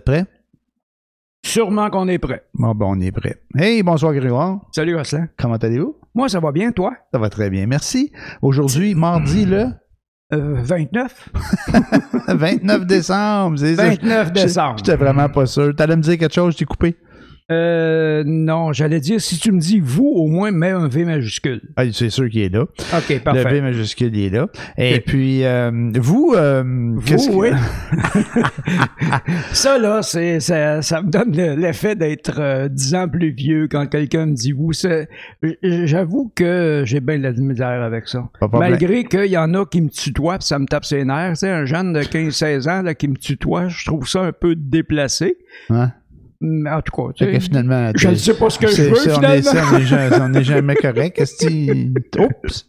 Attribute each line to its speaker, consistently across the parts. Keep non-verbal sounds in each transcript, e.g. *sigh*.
Speaker 1: Prêt?
Speaker 2: Sûrement qu'on est prêt.
Speaker 1: Bon, ben, on est prêt. Hey, bonsoir, Grégoire.
Speaker 2: Salut, Rosselin.
Speaker 1: Comment allez-vous?
Speaker 2: Moi, ça va bien, toi?
Speaker 1: Ça va très bien, merci. Aujourd'hui, mardi, le?
Speaker 2: Euh, 29?
Speaker 1: 29 *laughs* décembre, c'est ça.
Speaker 2: 29 décembre.
Speaker 1: J'étais vraiment pas sûr. T'allais me dire quelque chose, t'ai coupé.
Speaker 2: Euh, non, j'allais dire, si tu me dis vous, au moins mets un V majuscule.
Speaker 1: Ah, c'est sûr qu'il est là.
Speaker 2: OK,
Speaker 1: Le V
Speaker 2: parfait.
Speaker 1: majuscule, il est là. Et puis, euh, vous, euh, qu'est-ce
Speaker 2: Vous,
Speaker 1: que-
Speaker 2: oui. *laughs* *laughs* ça, là, c'est, ça, ça me donne le- l'effet d'être euh, 10 ans plus vieux quand quelqu'un me dit vous. J'avoue que j'ai bien de la misère avec ça. Malgré qu'il y en a qui me tutoient, puis ça me tape ses nerfs. Tu sais, un jeune de 15-16 ans là, qui me tutoie, je trouve ça un peu déplacé.
Speaker 1: Hein?
Speaker 2: Mais en tout cas, tu sais,
Speaker 1: finalement,
Speaker 2: je ne sais pas ce que je veux,
Speaker 1: on
Speaker 2: finalement.
Speaker 1: n'est *laughs* jamais correct. Oups!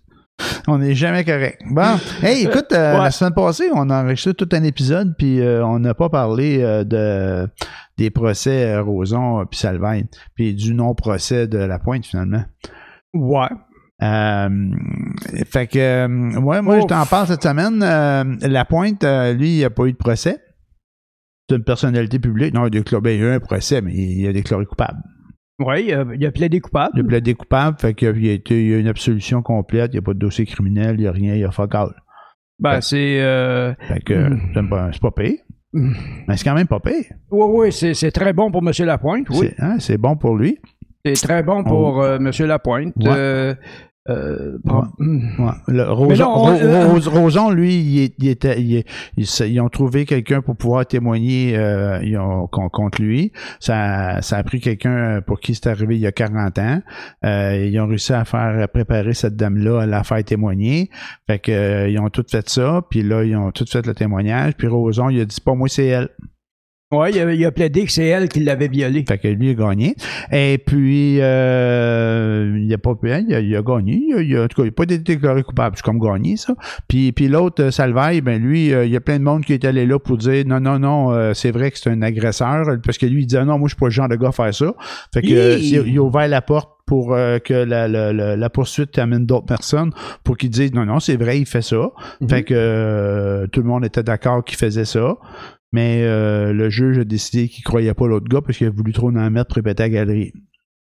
Speaker 1: On n'est jamais correct. Bon, hey, écoute, euh,
Speaker 2: Ouais.
Speaker 1: la semaine passée, on a enregistré tout un épisode, puis euh, on n'a pas parlé euh, de des procès Roson puis Salvagne, puis du non-procès de la pointe finalement.
Speaker 2: Ouais.
Speaker 1: Fait que, ouais, moi, je t'en parle cette semaine. La pointe, lui, il n'a pas eu de procès. C'est une personnalité publique. Non, il a déclaré, ben, il y a eu un procès, mais il a déclaré coupable.
Speaker 2: Oui, il a, il a plaidé coupable.
Speaker 1: Il a plaidé coupable, fait qu'il y a, été- il a une absolution complète, il n'y a pas de dossier criminel, il n'y a rien, il y a fuck all.
Speaker 2: Ben, c'est. Euh...
Speaker 1: Fait que c'est pas, c'est pas payé.
Speaker 2: Mm.
Speaker 1: Mais c'est quand même pas payé.
Speaker 2: Oui, oui, c'est, très bon pour M. Lapointe, oui.
Speaker 1: C'est, hein, c'est bon pour lui.
Speaker 2: C'est très bon pour euh, M. Lapointe.
Speaker 1: Ouais.
Speaker 2: Euh, euh, bon.
Speaker 1: Ouais. Le Roson,
Speaker 2: Mais non, on-
Speaker 1: Ro-
Speaker 2: euh,
Speaker 1: Ros- Roson, lui, il, était, il ils, ont trouvé quelqu'un pour pouvoir témoigner euh, ils ont- con- contre lui. Ça, ça a pris quelqu'un pour qui c'est arrivé il y a 40 ans. Euh, ils ont réussi à faire préparer cette dame-là à la faire témoigner. Fait que euh, ils ont tout fait ça, puis là, ils ont tout fait le témoignage. Puis Roson, il a dit pas moi, c'est elle.
Speaker 2: Ouais, il a, il a plaidé que c'est elle qui l'avait violé.
Speaker 1: Fait que lui, il a gagné. Et puis, euh, il a pas pu, il a, il a gagné. Il a, en tout cas, il n'a pas été déclaré coupable. C'est comme gagné, ça. Puis, puis l'autre, euh, Salvaille, ben lui, euh, il y a plein de monde qui est allé là pour dire non, non, non, euh, c'est vrai que c'est un agresseur. Parce que lui, il disait non, moi, je suis pas le genre de gars à faire ça. Fait que
Speaker 2: Hi!
Speaker 1: il, a ouvert la porte pour euh, que la, la, la, la poursuite amène d'autres personnes pour qu'ils disent non, non, c'est vrai, il fait ça.
Speaker 2: Mhm.
Speaker 1: Fait que euh, tout le monde était d'accord qu'il faisait ça. Mais euh, le juge a décidé qu'il croyait pas l'autre gars parce qu'il a voulu trop en mettre pour répéter à la galerie.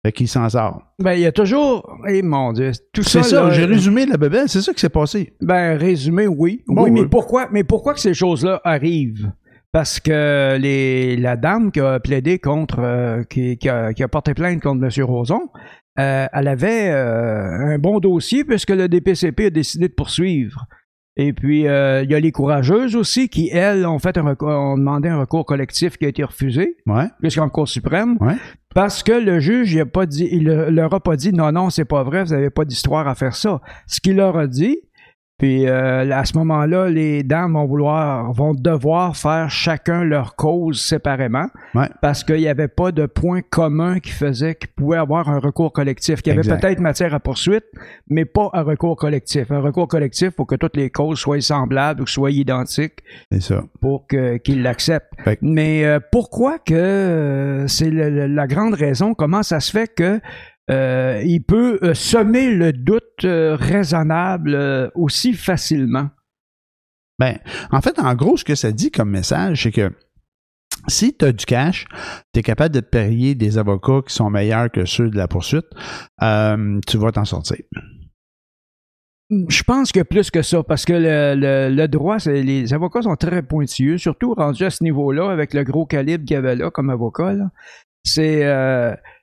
Speaker 1: Fait qu'il s'en sort.
Speaker 2: Ben, il y a toujours. Eh mon Dieu, tout ça.
Speaker 1: C'est ça,
Speaker 2: là,
Speaker 1: j'ai résumé la bébelle, c'est ça qui s'est passé.
Speaker 2: Ben, résumé, oui.
Speaker 1: Bon,
Speaker 2: oui, mais
Speaker 1: oui.
Speaker 2: pourquoi, mais pourquoi que ces choses-là arrivent? Parce que les, la dame qui a plaidé contre, euh, qui, qui a, qui a porté plainte contre M. Roson, euh, elle avait euh, un bon dossier puisque le DPCP a décidé de poursuivre. Et puis, euh, il y a les courageuses aussi qui, elles, ont fait un recours, ont demandé un recours collectif qui a été refusé
Speaker 1: Ouais.
Speaker 2: jusqu'en Cour suprême.
Speaker 1: Ouais.
Speaker 2: Parce que le juge, il, a pas dit, il le- leur a pas dit non, non, c'est pas vrai, vous n'avez pas d'histoire à faire ça. Ce qu'il leur a dit, puis euh, à ce moment-là, les dames vont vouloir, vont devoir faire chacun leur cause séparément,
Speaker 1: Ouais.
Speaker 2: parce qu'il n'y avait pas de point commun qui faisait qu'il pouvait avoir un recours collectif, qu'il y avait peut-être matière à poursuite, mais pas un recours collectif. Un recours collectif, faut que toutes les causes soient semblables ou soient identiques
Speaker 1: ça.
Speaker 2: pour que- qu'il l'accepte.
Speaker 1: Fait que-
Speaker 2: Mais euh, pourquoi que euh, c'est la grande raison, comment ça se fait que euh, il peut euh, semer le doute euh, raisonnable aussi facilement?
Speaker 1: Ben, en fait, en gros, ce que ça dit comme message, c'est que si tu as du cash, tu es capable de te payer des avocats qui sont meilleurs que ceux de la poursuite, tu vas t'en sortir.
Speaker 2: Je pense que plus que ça, parce que le, le- le droit, les avocats sont très pointilleux, surtout rendus à ce niveau-là, avec le gros calibre qu'il y avait là comme avocat. C'est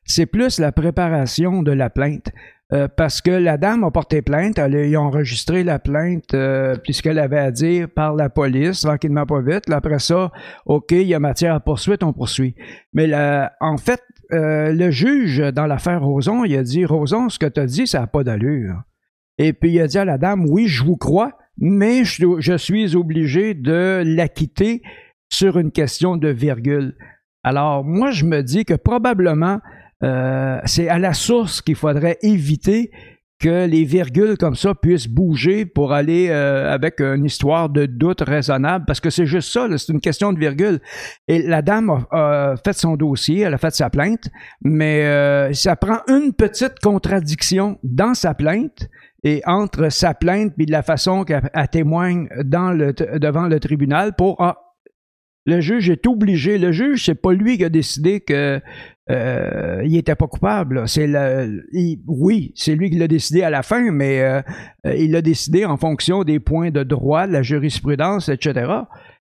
Speaker 2: c'est plus la préparation de la plainte. Euh, parce que la dame a porté plainte, elle, a- enregistré la plainte euh, puisqu'elle avait à dire par la police, tranquillement pas vite. Après ça, OK, il y a matière à poursuite, on poursuit. Mais en fait, euh, le juge dans l'affaire Roson, il a dit Roson, ce que tu as dit, ça n'a pas d'allure. Et puis il a dit à la dame, oui, je vous crois, mais je suis obligé de l'acquitter sur une question de virgule. Alors moi, je me dis que probablement, euh, c'est à la source qu'il faudrait éviter que les virgules comme ça puissent bouger pour aller euh, avec une histoire de doute raisonnable, parce que c'est juste ça, c'est une question de virgule. Et la dame a, fait son dossier, elle a fait sa plainte, mais euh, ça prend une petite contradiction dans sa plainte et entre sa plainte et la façon qu'elle elle témoigne dans le, devant le tribunal pour ah, Le juge est obligé. Le juge, c'est pas lui qui a décidé que euh, il était pas coupable. C'est oui, c'est lui qui l'a décidé à la fin, mais euh, il l'a décidé en fonction des points de droit, de la jurisprudence, etc.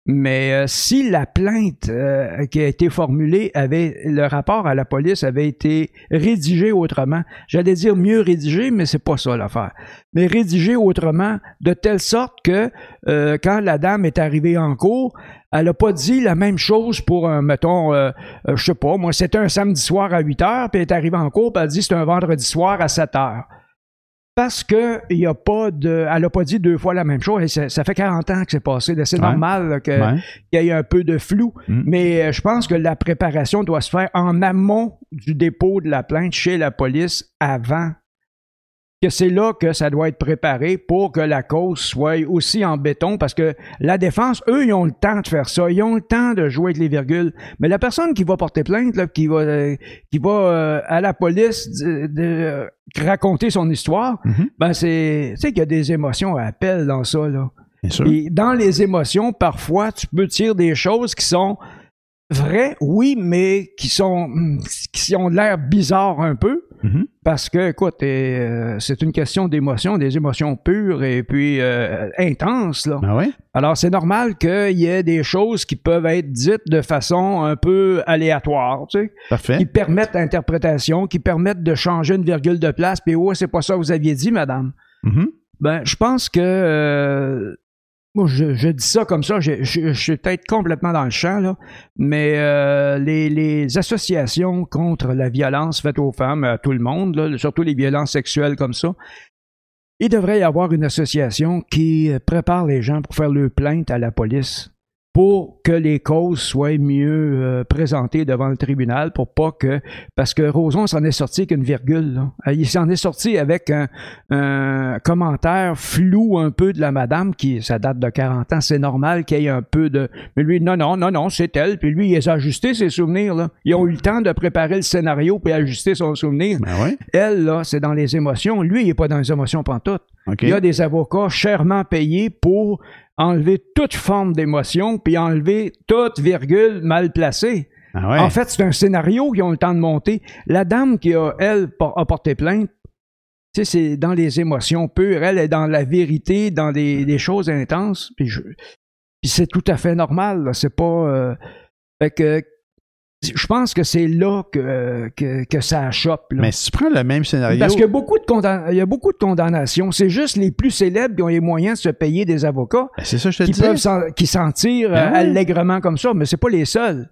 Speaker 2: Mais euh, si la plainte euh, qui a été formulée avait le rapport à la police avait été rédigé autrement, j'allais dire mieux rédigé, mais c'est pas ça l'affaire. Mais rédigé autrement, de telle sorte que euh, quand la dame est arrivée en cours, elle a pas dit la même chose pour un, mettons, je sais pas, moi c'était un samedi soir à 8 heures, puis elle est arrivée en cours, puis elle dit c'est un vendredi soir à 7 heures parce que il y a pas de, elle a pas dit deux fois la même chose. ça, fait 40 ans que c'est passé. C'est normal qu'il y ait un peu de flou. Mm. Mais euh, je pense que la préparation doit se faire en amont du dépôt de la plainte chez la police avant que c'est là que ça doit être préparé pour que la cause soit aussi en béton, parce que la défense, eux, ils ont le temps de faire ça, ils ont le temps de jouer avec les virgules. Mais la personne qui va porter plainte, là, qui va, euh, qui va euh, à la police de, raconter son histoire, mm-hmm. ben c'est, tu sais qu'il y a des émotions à appel dans ça, là. Et dans les émotions, parfois, tu peux tirer des choses qui sont vraies, oui, mais qui sont, qui ont l'air bizarres un peu. Mm-hmm. Parce que, écoute, euh, c'est une question d'émotion, des émotions pures et puis euh, intenses. Là.
Speaker 1: Ben
Speaker 2: Alors, c'est normal qu'il y ait des choses qui peuvent être dites de façon un peu aléatoire, tu sais,
Speaker 1: Parfait.
Speaker 2: qui permettent l'interprétation, qui permettent de changer une virgule de place. Puis, ouais, c'est pas ça que vous aviez dit, madame.
Speaker 1: Mm-hmm.
Speaker 2: Ben, je pense que euh, moi, je, dis ça comme ça, je, suis peut-être complètement dans le champ, là, mais euh, les, associations contre la violence faite aux femmes, à tout le monde, surtout les violences sexuelles comme ça, il devrait y avoir une association qui prépare les gens pour faire leur plainte à la police pour que les causes soient mieux euh, présentées devant le tribunal, pour pas que... Parce que Roson s'en est sorti qu'une virgule. Là. Euh, il s'en est sorti avec un, commentaire flou un peu de la madame, qui, ça date de 40 ans, c'est normal qu'il y ait un peu de... Mais lui, non, non, non, non, c'est elle. Puis lui, il a ajusté ses souvenirs. Là. Ils ont eu le temps de préparer le scénario puis ajuster son souvenir.
Speaker 1: Ben
Speaker 2: elle, là, c'est dans les émotions. Lui, il n'est pas dans les émotions pantoute. Il y a des avocats chèrement payés pour enlever toute forme d'émotion, puis enlever toute virgule mal placée.
Speaker 1: Ah
Speaker 2: en fait, c'est un scénario qu'ils ont le temps de monter. La dame qui a, elle, a porté plainte, tu sais, c'est dans les émotions pures. Elle est dans la vérité, dans des, choses intenses. Puis, c'est tout à fait normal. C'est pas. Euh, fait que je pense que c'est là que, que, ça chope.
Speaker 1: Mais si tu prends le même scénario.
Speaker 2: Parce qu'il y a beaucoup de, il y a beaucoup de condamnations. C'est juste les plus célèbres qui ont les moyens de se payer des avocats.
Speaker 1: Ben, c'est ça, je te
Speaker 2: qui peuvent qui s'en tirent ben allègrement comme ça, mais c'est pas les seuls.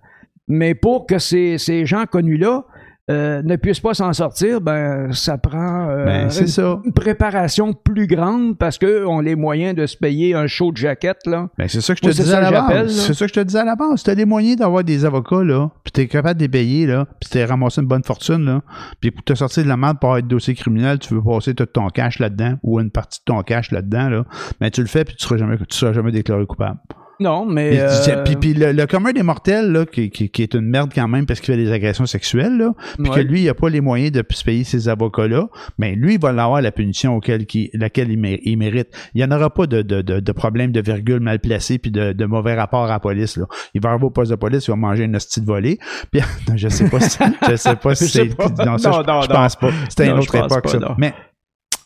Speaker 2: Mais pour que ces, ces gens connus-là euh, ne puissent pas s'en sortir, ben ça prend euh,
Speaker 1: ben,
Speaker 2: une, préparation plus grande parce qu'on a les moyens de se payer un show de jaquette. Là.
Speaker 1: Ben, c'est ça que je te disais à la base. C'est ça que je te disais à la base. Tu as les moyens d'avoir des avocats, là, puis tu es capable de les payer, là, puis tu ramassé une bonne fortune, là, puis pour te sortir de la merde pour être dossier criminel, tu veux passer tout ton cash là-dedans ou une partie de ton cash là-dedans, là, mais tu le fais puis tu seras jamais, tu seras jamais déclaré coupable.
Speaker 2: Non, mais.
Speaker 1: Euh, puis, le, commun des mortels, là, qui, qui, est une merde quand même parce qu'il fait des agressions sexuelles, là, puis que lui, il n'a pas les moyens de se payer ses avocats-là, mais lui, il va avoir la punition auquel, qui, laquelle il, mérite. Il n'y en aura pas de, de, de, problème de virgule mal placé puis de, de mauvais rapport à la police. Là. Il va arriver au poste de police, il va manger une hostie de volée. *laughs* Puis, je sais pas si, je sais pas si c'est. Non, ça, je, pense pas. C'était une autre époque, ça. Mais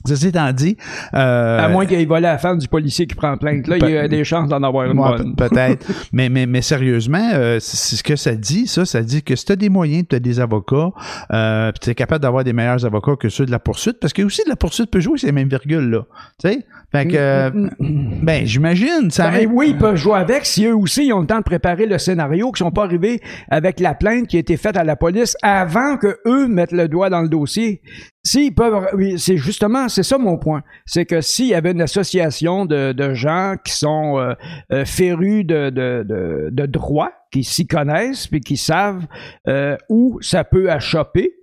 Speaker 1: Ceci étant dit. Euh,
Speaker 2: à moins qu'il vole la femme du policier qui prend plainte. Là, il y a des chances d'en avoir une bonne.
Speaker 1: Peut-être. *laughs* mais, mais, mais sérieusement, euh, c'est ce que ça dit, ça. Ça dit que si tu as des moyens, tu as des avocats, euh, tu es capable d'avoir des meilleurs avocats que ceux de la poursuite, parce que aussi de la poursuite peut jouer ces mêmes virgules-là. Tu sais? Fait que, mm, mm, mm. ben, j'imagine. Ça
Speaker 2: ben, oui, ils peuvent jouer avec si eux aussi ils ont le temps de préparer le scénario, qu'ils sont pas arrivés avec la plainte qui a été faite à la police avant que eux mettent le doigt dans le dossier. S'ils peuvent, c'est justement, c'est ça mon point. C'est que s'il y avait une association de, de gens qui sont euh, euh, férus de, de, de, de droit, qui s'y connaissent, puis qui savent euh, où ça peut achoper,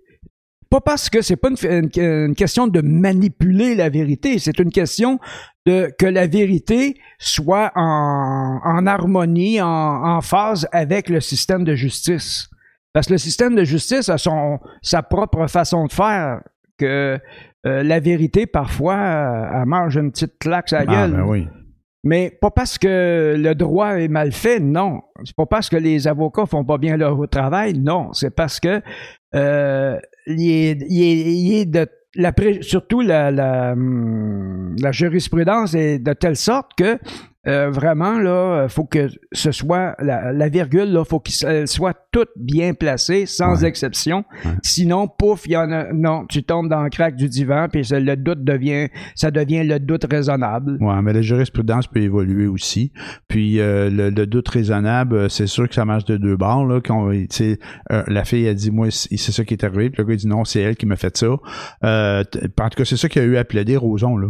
Speaker 2: pas parce que c'est pas une, question de manipuler la vérité, c'est une question de que la vérité soit en, harmonie, en, phase avec le système de justice. Parce que le système de justice a son, sa propre façon de faire, que euh, la vérité, parfois, elle mange une petite claque à la ah,
Speaker 1: Ben oui.
Speaker 2: Mais pas parce que le droit est mal fait, non. C'est pas parce que les avocats font pas bien leur travail, non. C'est parce que euh, il, est, il, est, il est de la, surtout la, la, la jurisprudence est de telle sorte que euh, vraiment, là, faut que ce soit la, la virgule, là, faut qu'elle soit toute bien placée, sans
Speaker 1: Ouais.
Speaker 2: exception.
Speaker 1: Ouais.
Speaker 2: Sinon, pouf, il y en a. Non, tu tombes dans le crack du divan, puis le doute devient, ça devient le doute raisonnable.
Speaker 1: Ouais, mais la jurisprudence peut évoluer aussi. Puis euh, le, le doute raisonnable, euh, c'est sûr que ça marche de deux bords. Là, quand, euh, la fille a dit moi c'est ça qui est arrivé. Puis le gars dit non, c'est elle qui m'a fait ça. Euh, en tout cas, c'est ça qu'il a eu à plaider Roson là.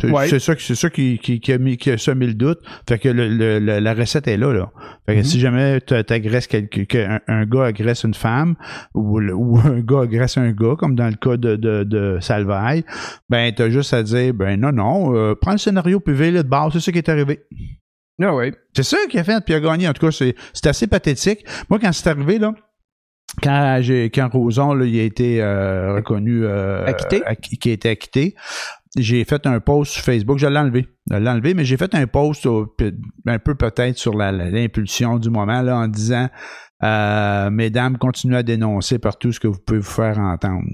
Speaker 1: C'est
Speaker 2: Ouais.
Speaker 1: c'est ça, c'est ça qui, qui, qui a mis, qui a semé le doute. Fait que le, le- la recette est là, là. Fait que
Speaker 2: Mhm.
Speaker 1: si jamais t'a- t'agresses quelqu'un, qu'un- un, gars agresse une femme, ou, ou *laughs* un gars agresse un gars, comme dans le cas de, de, de Salvaille, ben t'as juste à dire, ben non, non, euh, prends le scénario puis vais le de base, c'est ça qui est arrivé.
Speaker 2: Ah oui.
Speaker 1: C'est ça qu'il a fait, puis il a gagné. En tout cas, c'est assez pathétique. Moi, quand c'est arrivé, là, quand quand Roson là, il a été euh, reconnu euh,
Speaker 2: Acquitté?
Speaker 1: acqui- qui a été acquitté, j'ai fait un post sur Facebook, je l'ai enlevé. Je l'ai enlevé, mais j'ai fait un post un peu peut-être sur l'impulsion du moment là, en disant euh, Mesdames, continuez à dénoncer partout ce que vous pouvez vous faire entendre.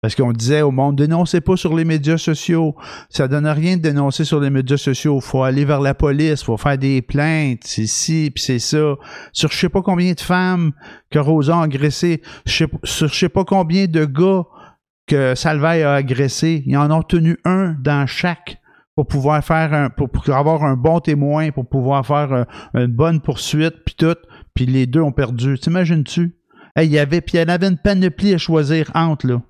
Speaker 1: Parce qu'on disait au monde, dénoncez pas sur les médias sociaux. Ça donne rien de dénoncer sur les médias sociaux. Faut aller vers la police, faut faire des plaintes, c'est ci, puis c'est ça. Sur je sais pas combien de femmes que Rosa a agressé, je sais, sur je sais pas combien de gars que Salvaille a agressé. Ils en ont tenu un dans chaque pour pouvoir faire un, pour, pour avoir un bon témoin, pour pouvoir faire euh, une bonne poursuite, puis tout. Puis les deux ont perdu. T'imagines-tu? Hey, il y avait, puis il y en avait une panoplie à choisir entre, là.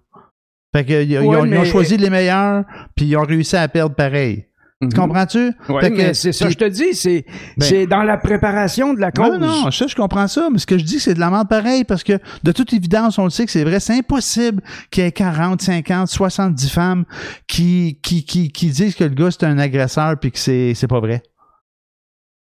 Speaker 1: Fait que, ils ont, ils ont choisi les meilleurs, puis ils ont réussi à perdre pareil. Tu comprends-tu?
Speaker 2: Oui,
Speaker 1: Fait que-
Speaker 2: mais c'est ça, je te dis, c'est
Speaker 1: Ben-
Speaker 2: c'est dans la préparation de la cause.
Speaker 1: Non, non, ça, je comprends ça, mais ce que je dis, c'est de la merde pareil, parce que de toute évidence, on le sait que c'est vrai, c'est impossible qu'il y ait 40, 50, 70 femmes qui, qui, qui, qui disent que le gars, c'est un agresseur, puis que c'est, c'est pas vrai.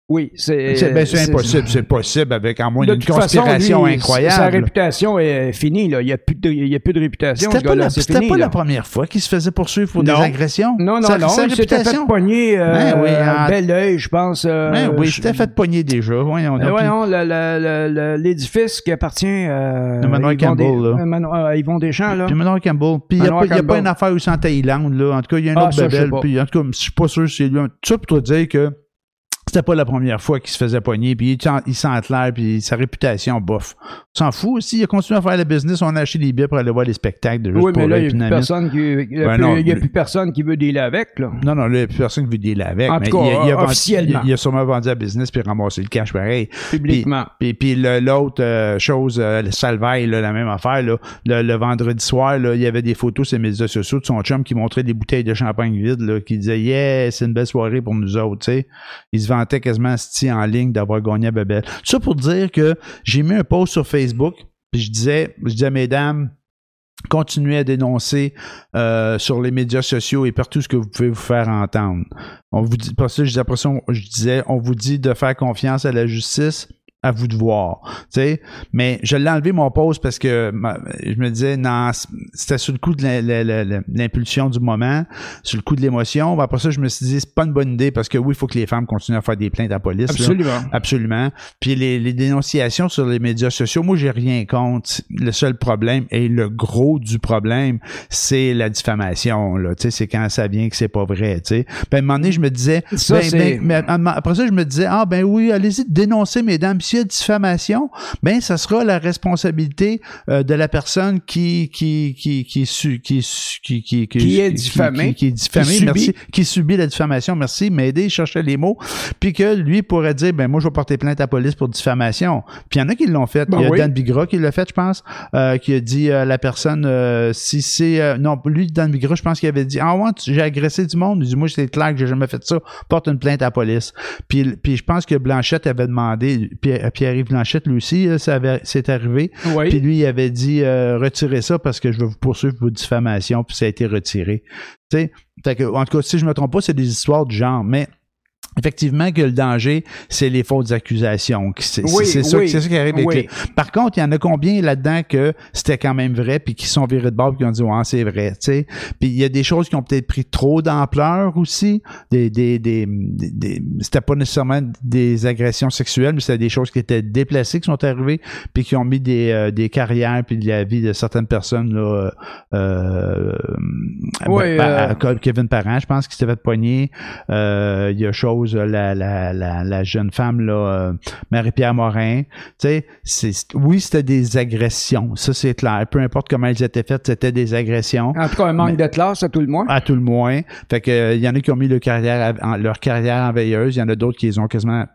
Speaker 2: Oui, c'est.
Speaker 1: C'est, ben, c'est impossible, c'est possible avec, en moins
Speaker 2: De
Speaker 1: d'une
Speaker 2: façon,
Speaker 1: conspiration
Speaker 2: lui, Sa
Speaker 1: incroyable.
Speaker 2: réputation est finie, là. Il n'y a, plus de- il y a plus de réputation.
Speaker 1: C'était pas, la,
Speaker 2: c'est fini,
Speaker 1: pas la première fois qu'il se faisait poursuivre pour
Speaker 2: Non.
Speaker 1: des agressions.
Speaker 2: Non, non,
Speaker 1: Sa-
Speaker 2: non.
Speaker 1: sa
Speaker 2: il s'était fait
Speaker 1: réputation.
Speaker 2: pogner euh,
Speaker 1: Ben oui, en-
Speaker 2: bel oeil, je pense. euh,
Speaker 1: Ben oui,
Speaker 2: je-
Speaker 1: c'était fait pogner déjà. Voyons
Speaker 2: Euh, le- l'édifice qui appartient euh,
Speaker 1: manoir
Speaker 2: Yvon
Speaker 1: Campbell,
Speaker 2: Des-
Speaker 1: là.
Speaker 2: euh, euh, Yvon Deschamps, là.
Speaker 1: Puis Manoir Campbell. Puis il n'y a, pas- y a pas
Speaker 2: Campbell.
Speaker 1: une affaire aussi en Thaïlande, là. En tout cas, il y a une
Speaker 2: Ah,
Speaker 1: autre
Speaker 2: je
Speaker 1: bebelle.
Speaker 2: pas.
Speaker 1: Puis en tout cas, je suis pas sûr que c'est lui. Tout ça pour te dire que c'était pas la première fois qu'il se faisait pogner. Puis il, il sent clair, puis sa réputation, bof. S'en fout aussi. Il a continué à faire le business. On a acheté des billets pour aller voir les spectacles de Juste
Speaker 2: Oui, mais là, il n'y a, plus personne qui, veut dealer avec, là.
Speaker 1: Non, non, là, il n'y a plus personne qui veut dealer avec.
Speaker 2: En
Speaker 1: mais
Speaker 2: tout cas,
Speaker 1: il, a- il a
Speaker 2: officiellement.
Speaker 1: il, il a sûrement vendu la business puis ramassé le cash pareil.
Speaker 2: Publiquement.
Speaker 1: Puis, puis l'autre euh, chose, euh, le Salvaille, là, la même affaire, là, le, le vendredi soir, là, il y avait des photos sur les médias sociaux de son chum qui montrait des bouteilles de champagne vides, là, qui disait Yeah, c'est une belle soirée pour nous autres. tu sais. Il se quasiment sti en ligne d'avoir gagné à Bebel. Tout ça pour dire que j'ai mis un post sur Facebook, puis je disais, je disais, mesdames, continuez à dénoncer euh, sur les médias sociaux et partout ce que vous pouvez vous faire entendre. On vous dit, parce que je disais, je disais, on vous dit de faire confiance à la justice, à vous de voir. Mais je l'ai enlevé mon post parce que ma- je me disais, non, c'était sur le coup de l'impulsion du moment, sur le coup de l'émotion. Après ça, je me suis dit, c'est pas une bonne idée parce que oui, il faut que les femmes continuent à faire des plaintes à la police. là.
Speaker 2: Absolument.
Speaker 1: Absolument. Puis les, les dénonciations sur les médias sociaux, moi, j'ai rien contre. Le seul problème, et le gros du problème, c'est la diffamation. C'est quand ça vient que c'est pas vrai. Tu sais. Puis à un moment donné, je me disais...
Speaker 2: Ça,
Speaker 1: ben,
Speaker 2: c'est-
Speaker 1: ben, mais après ça, je me disais, ah ben oui, allez-y dénoncer, mesdames. S'il y a diffamation, ben ça sera la responsabilité euh, de la personne qui qui qui qui su- qui su- qui qui
Speaker 2: Qui est diffamée.
Speaker 1: qui, qui est diffamée,
Speaker 2: Qui subit.
Speaker 1: merci, qui subit la diffamation, merci, m'aider, chercher les mots, puis que lui pourrait dire, ben moi je vais porter plainte à la police pour diffamation. Puis il y en a qui l'ont fait.
Speaker 2: Ben
Speaker 1: il y a
Speaker 2: oui.
Speaker 1: Dan Bigra qui l'a fait, je pense, euh, qui a dit à la personne, euh, si c'est, euh, non, lui Dan Bigra, je pense qu'il avait dit, ah ouais, j'ai agressé du monde. Il dit, moi c'est clair que j'ai jamais fait ça, porte une plainte à la police. Puis, puis je pense que Blanchette avait demandé, Pierre- Pierre-Yves Blanchette lui aussi, euh, ça avait, c'est arrivé.
Speaker 2: Oui.
Speaker 1: Puis lui, il avait dit euh, retirez ça parce que je vais vous poursuivre pour diffamation, puis ça a été retiré. Tu sais, en tout cas, si je me trompe pas, c'est des histoires du genre. Mais effectivement que le danger, c'est les fausses accusations. C'est
Speaker 2: Oui,
Speaker 1: c'est ça,
Speaker 2: oui,
Speaker 1: c'est ça qui arrive avec
Speaker 2: oui.
Speaker 1: les- Par contre, il y en a combien là-dedans que c'était quand même vrai, puis qui sont virés de bord, puis qui ont dit ouais, c'est vrai, tu sais? Puis il y a des choses qui ont peut-être pris trop d'ampleur aussi. Des, des, des, des- c'était pas nécessairement des agressions sexuelles, mais c'était des choses qui étaient déplacées qui sont arrivées, puis qui ont mis des, euh, des carrières puis de la vie de certaines personnes là. Euh,
Speaker 2: Oui,
Speaker 1: ben,
Speaker 2: euh,
Speaker 1: comme Kevin Parent, je pense qu'il s'était fait poigner. Euh, il y a chose, la, la, la, la jeune femme, là, euh, Marie-Pierre Morin. Tu sais, c'est- oui, c'était des agressions. Ça, c'est clair. Peu importe comment elles étaient faites, c'était des agressions.
Speaker 2: En tout cas, un manque de classe, à tout le moins.
Speaker 1: À tout le moins. Fait que, euh, il y en a qui ont mis leur carrière, en- leur carrière en veilleuse. Il y en a d'autres qui les ont quasiment,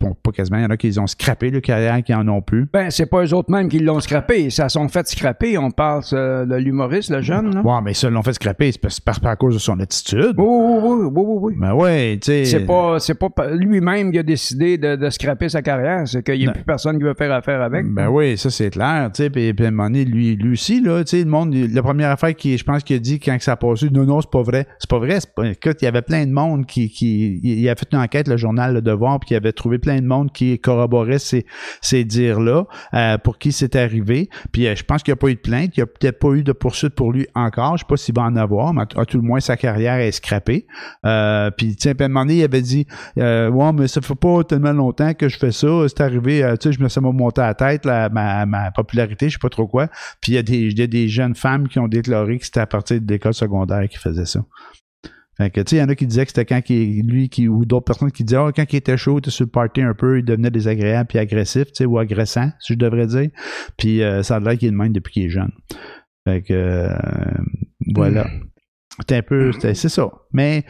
Speaker 1: bon, pas quasiment, il y en a qui les ont scrappé, leur carrière, qui en ont plus.
Speaker 2: Ben, c'est pas eux autres mêmes qui l'ont scrappé. Ça sont fait scraper. On parle euh, de l'humoriste, le jeune, là.
Speaker 1: Ouais, mais ça, ils l'ont fait scraper, c'est c'est pas à cause de son attitude.
Speaker 2: Oui, oui, oui, oui, oui, oui.
Speaker 1: Ben ouais, tu sais.
Speaker 2: C'est pas, c'est pas pa- lui-même qui a décidé de, de scraper sa carrière. C'est qu'il n'y a plus personne qui veut faire affaire avec.
Speaker 1: Ben oui, ça c'est clair, tu sais, puis, puis à un moment donné, lui, lui aussi, là, tu sais, le monde, la première affaire qui, je pense qu'il a dit quand ça a passé, non, non, c'est pas vrai, c'est pas vrai, pas, écoute, il y avait plein de monde qui, qui, il a fait une enquête, le journal Le Devoir, puis il avait trouvé plein de monde qui corroborait ces, ces dires-là, euh, pour qui c'est arrivé, puis euh, je pense qu'il n'y a pas eu de plainte, il n'y a peut-être pas eu de poursuite pour lui encore, je sais pas s'il va en avoir, mais à, tout le moins, sa carrière est scrappée, euh, puis, puis à un moment donné, il avait dit, euh, ouais, mais ça fait pas tellement longtemps que je fais ça. C'est arrivé, euh, tu sais, je me m'a monté à la tête, ma, popularité, je sais pas trop quoi. Puis il y a des, y a des jeunes femmes qui ont déclaré que c'était à partir de l'école secondaire qu'ils faisaient ça. Fait que, tu sais, il y en a qui disaient que c'était quand qu'il, lui qui, ou d'autres personnes qui disaient, ah, quand il était chaud, il était sur le party un peu, il devenait désagréable puis agressif, tu sais, ou agressant, si je devrais dire. Puis euh, ça a l'air qu'il est de même depuis qu'il est jeune. Fait que, voilà. C'était un peu, c'était- c'est ça. Mais,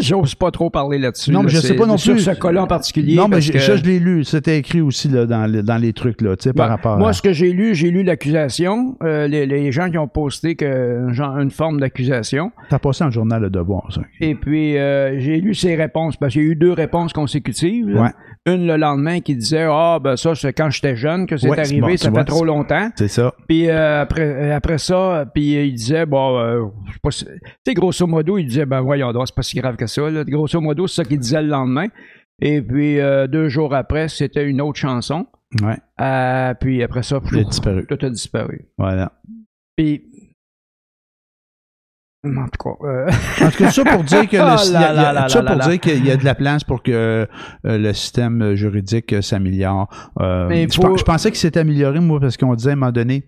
Speaker 2: J'ose pas trop parler là-dessus.
Speaker 1: Non, mais
Speaker 2: là.
Speaker 1: je sais pas non
Speaker 2: sur
Speaker 1: plus.
Speaker 2: ce cas-là en particulier.
Speaker 1: non, mais
Speaker 2: que-
Speaker 1: ça, je l'ai lu. C'était écrit aussi, là, dans, le- dans les trucs, là, tu sais, par rapport
Speaker 2: Moi,
Speaker 1: à...
Speaker 2: ce que j'ai lu, j'ai lu l'accusation. euh, les, les gens qui ont posté que genre une forme d'accusation.
Speaker 1: T'as passé le journal Le Devoir, ça.
Speaker 2: Et puis euh, j'ai lu ses réponses parce qu'il y a eu deux réponses consécutives.
Speaker 1: Ouais.
Speaker 2: Une le lendemain qui disait ah ben ça c'est quand j'étais jeune que c'est
Speaker 1: Ouais,
Speaker 2: arrivé,
Speaker 1: bon,
Speaker 2: ça fait trop longtemps.
Speaker 1: C'est ça.
Speaker 2: Puis euh, après euh, après ça, puis euh, il disait bon euh, si- tu sais grosso modo il disait ben voyons c'est pas si grave que ça là. Grosso modo c'est ça qu'il disait le lendemain. Et puis euh, deux jours après c'était une autre chanson.
Speaker 1: Ouais.
Speaker 2: Puis après ça
Speaker 1: Il a disparu.
Speaker 2: tout a disparu.
Speaker 1: Voilà.
Speaker 2: Puis en tout cas, euh,
Speaker 1: En tout cas, ça pour dire que qu'il y a de la place pour que euh, le système juridique euh, s'améliore. Euh, je,
Speaker 2: faut-
Speaker 1: pen- je pensais qu'il s'était amélioré, moi, parce qu'on disait à un moment donné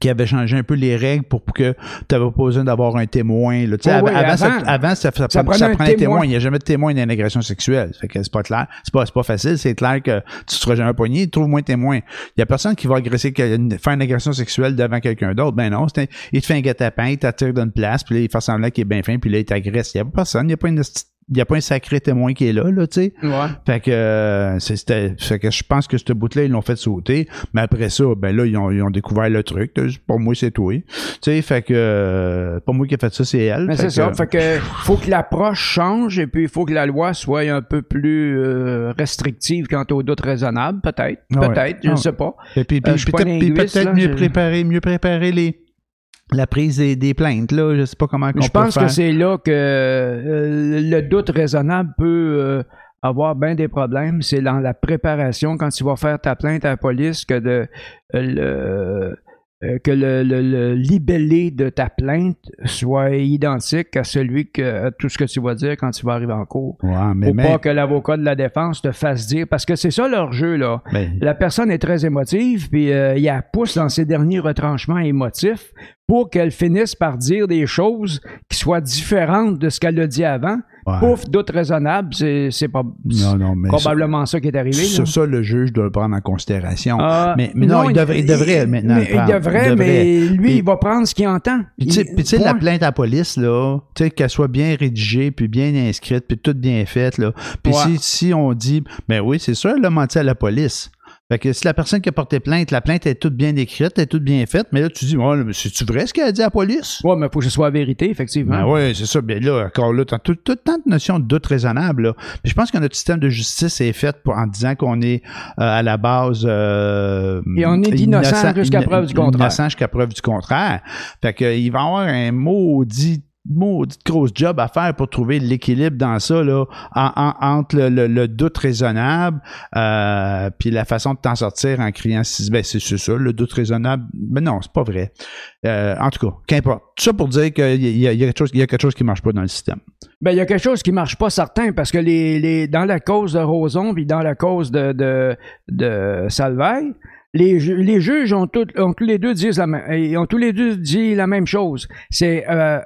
Speaker 1: qu'il avait changé un peu les règles pour que tu n'avais pas besoin d'avoir un témoin. Là. Avant, avant, ça,
Speaker 2: avant,
Speaker 1: ça, ça,
Speaker 2: ça
Speaker 1: prenait-
Speaker 2: un
Speaker 1: témoin.
Speaker 2: témoin.
Speaker 1: Il n'y a jamais de témoin d'une agression sexuelle. Fait que c'est pas clair. C'est pas, pas facile. C'est clair que tu seras jamais poigné. Trouve-moi un témoin. Il y a personne qui va agresser, faire une agression sexuelle devant quelqu'un d'autre. Ben non. un- il te fait un guet-apens, il t'attire d'une place, puis là, il fait semblant qu'il est bien fin, puis là, il t'agresse. Il n'y a pas personne. Il n'y a pas une il y a pas un sacré témoin qui est là, là, tu sais.
Speaker 2: ouais.
Speaker 1: Fait que, euh, c'était, fait que je pense que ce bout-là, ils l'ont fait sauter. Mais après ça, ben là, ils ont, ils ont découvert le truc. Pour moi, c'est toi. Tu sais, fait que, euh, pas moi qui ai fait ça, c'est elle.
Speaker 2: Mais c'est ça. Fait que faut que l'approche change et puis il faut que la loi soit un peu plus euh, restrictive quant aux doutes raisonnables, peut-être.
Speaker 1: Ah ouais.
Speaker 2: Peut-être, je
Speaker 1: Ah
Speaker 2: ne
Speaker 1: ouais.
Speaker 2: sais pas.
Speaker 1: Et puis,
Speaker 2: Euh,
Speaker 1: puis peut-être, puis mieux préparer, mieux préparer les, la prise des, des plaintes, là. Je sais pas comment
Speaker 2: je pense que c'est là que euh, le doute raisonnable peut euh, avoir bien des problèmes. C'est dans la préparation quand tu vas faire ta plainte à la police que de euh, le que le, le- le libellé de ta plainte soit identique à celui que à tout ce que tu vas dire quand tu vas arriver en cours.
Speaker 1: Ouais, mais, mais,
Speaker 2: pas que l'avocat de la défense te fasse dire, parce que c'est ça leur jeu, là.
Speaker 1: mais-
Speaker 2: La personne est très émotive, puis euh, il la pousse dans ses derniers retranchements émotifs pour qu'elle finisse par dire des choses qui soient différentes de ce qu'elle a dit avant.
Speaker 1: Ouais.
Speaker 2: Pouf, doute raisonnable, c'est c'est pas
Speaker 1: Non, non, mais
Speaker 2: probablement ça, qui est arrivé. là.
Speaker 1: ça, le juge doit le prendre en considération.
Speaker 2: Ah,
Speaker 1: mais, mais non, il devrait, il devrait maintenant.
Speaker 2: mais
Speaker 1: le
Speaker 2: il devrait,
Speaker 1: Il devrait.
Speaker 2: mais lui,
Speaker 1: Puis-
Speaker 2: il va prendre ce qu'il entend.
Speaker 1: Puis tu sais- la plainte à la police, là, tu sais, qu'elle soit bien rédigée, puis bien inscrite, puis toute bien faite, là. Puis
Speaker 2: Ouais.
Speaker 1: si, si on dit, ben oui, c'est sûr, elle a menti à la police. Fait que si la personne qui a porté plainte, la plainte est toute bien écrite, elle est toute bien faite, mais là, tu dis, mais c'est-tu vrai ce qu'elle a dit à la police?
Speaker 2: Ouais, mais faut que ce soit la vérité, effectivement.
Speaker 1: Ben oui, c'est ça. Bien là, encore là, t'as tout, tout tant de notions de doute raisonnable. Là. Puis je pense que notre système de justice est fait pour, en disant qu'on est euh, à la base euh,
Speaker 2: Et on est innocent jusqu'à preuve du contraire.
Speaker 1: Innocent jusqu'à preuve du contraire. Fait que il va y avoir un maudit maudite grosse job à faire pour trouver l'équilibre dans ça, là, en- en- entre le, doute raisonnable euh, puis la façon de t'en sortir en criant ben c'est ça, le doute raisonnable. Mais non, c'est pas vrai. Euh, en tout cas, qu'importe. Tout ça pour dire qu'il y, y a quelque chose, il y a quelque chose qui marche pas dans le système.
Speaker 2: Ben, il y a quelque chose qui marche pas certain parce que les, les, dans la cause de Roson puis dans la cause de, de, les, les juges ont, ont tous les deux dit la, ont tous les deux dit la même chose. C'est euh,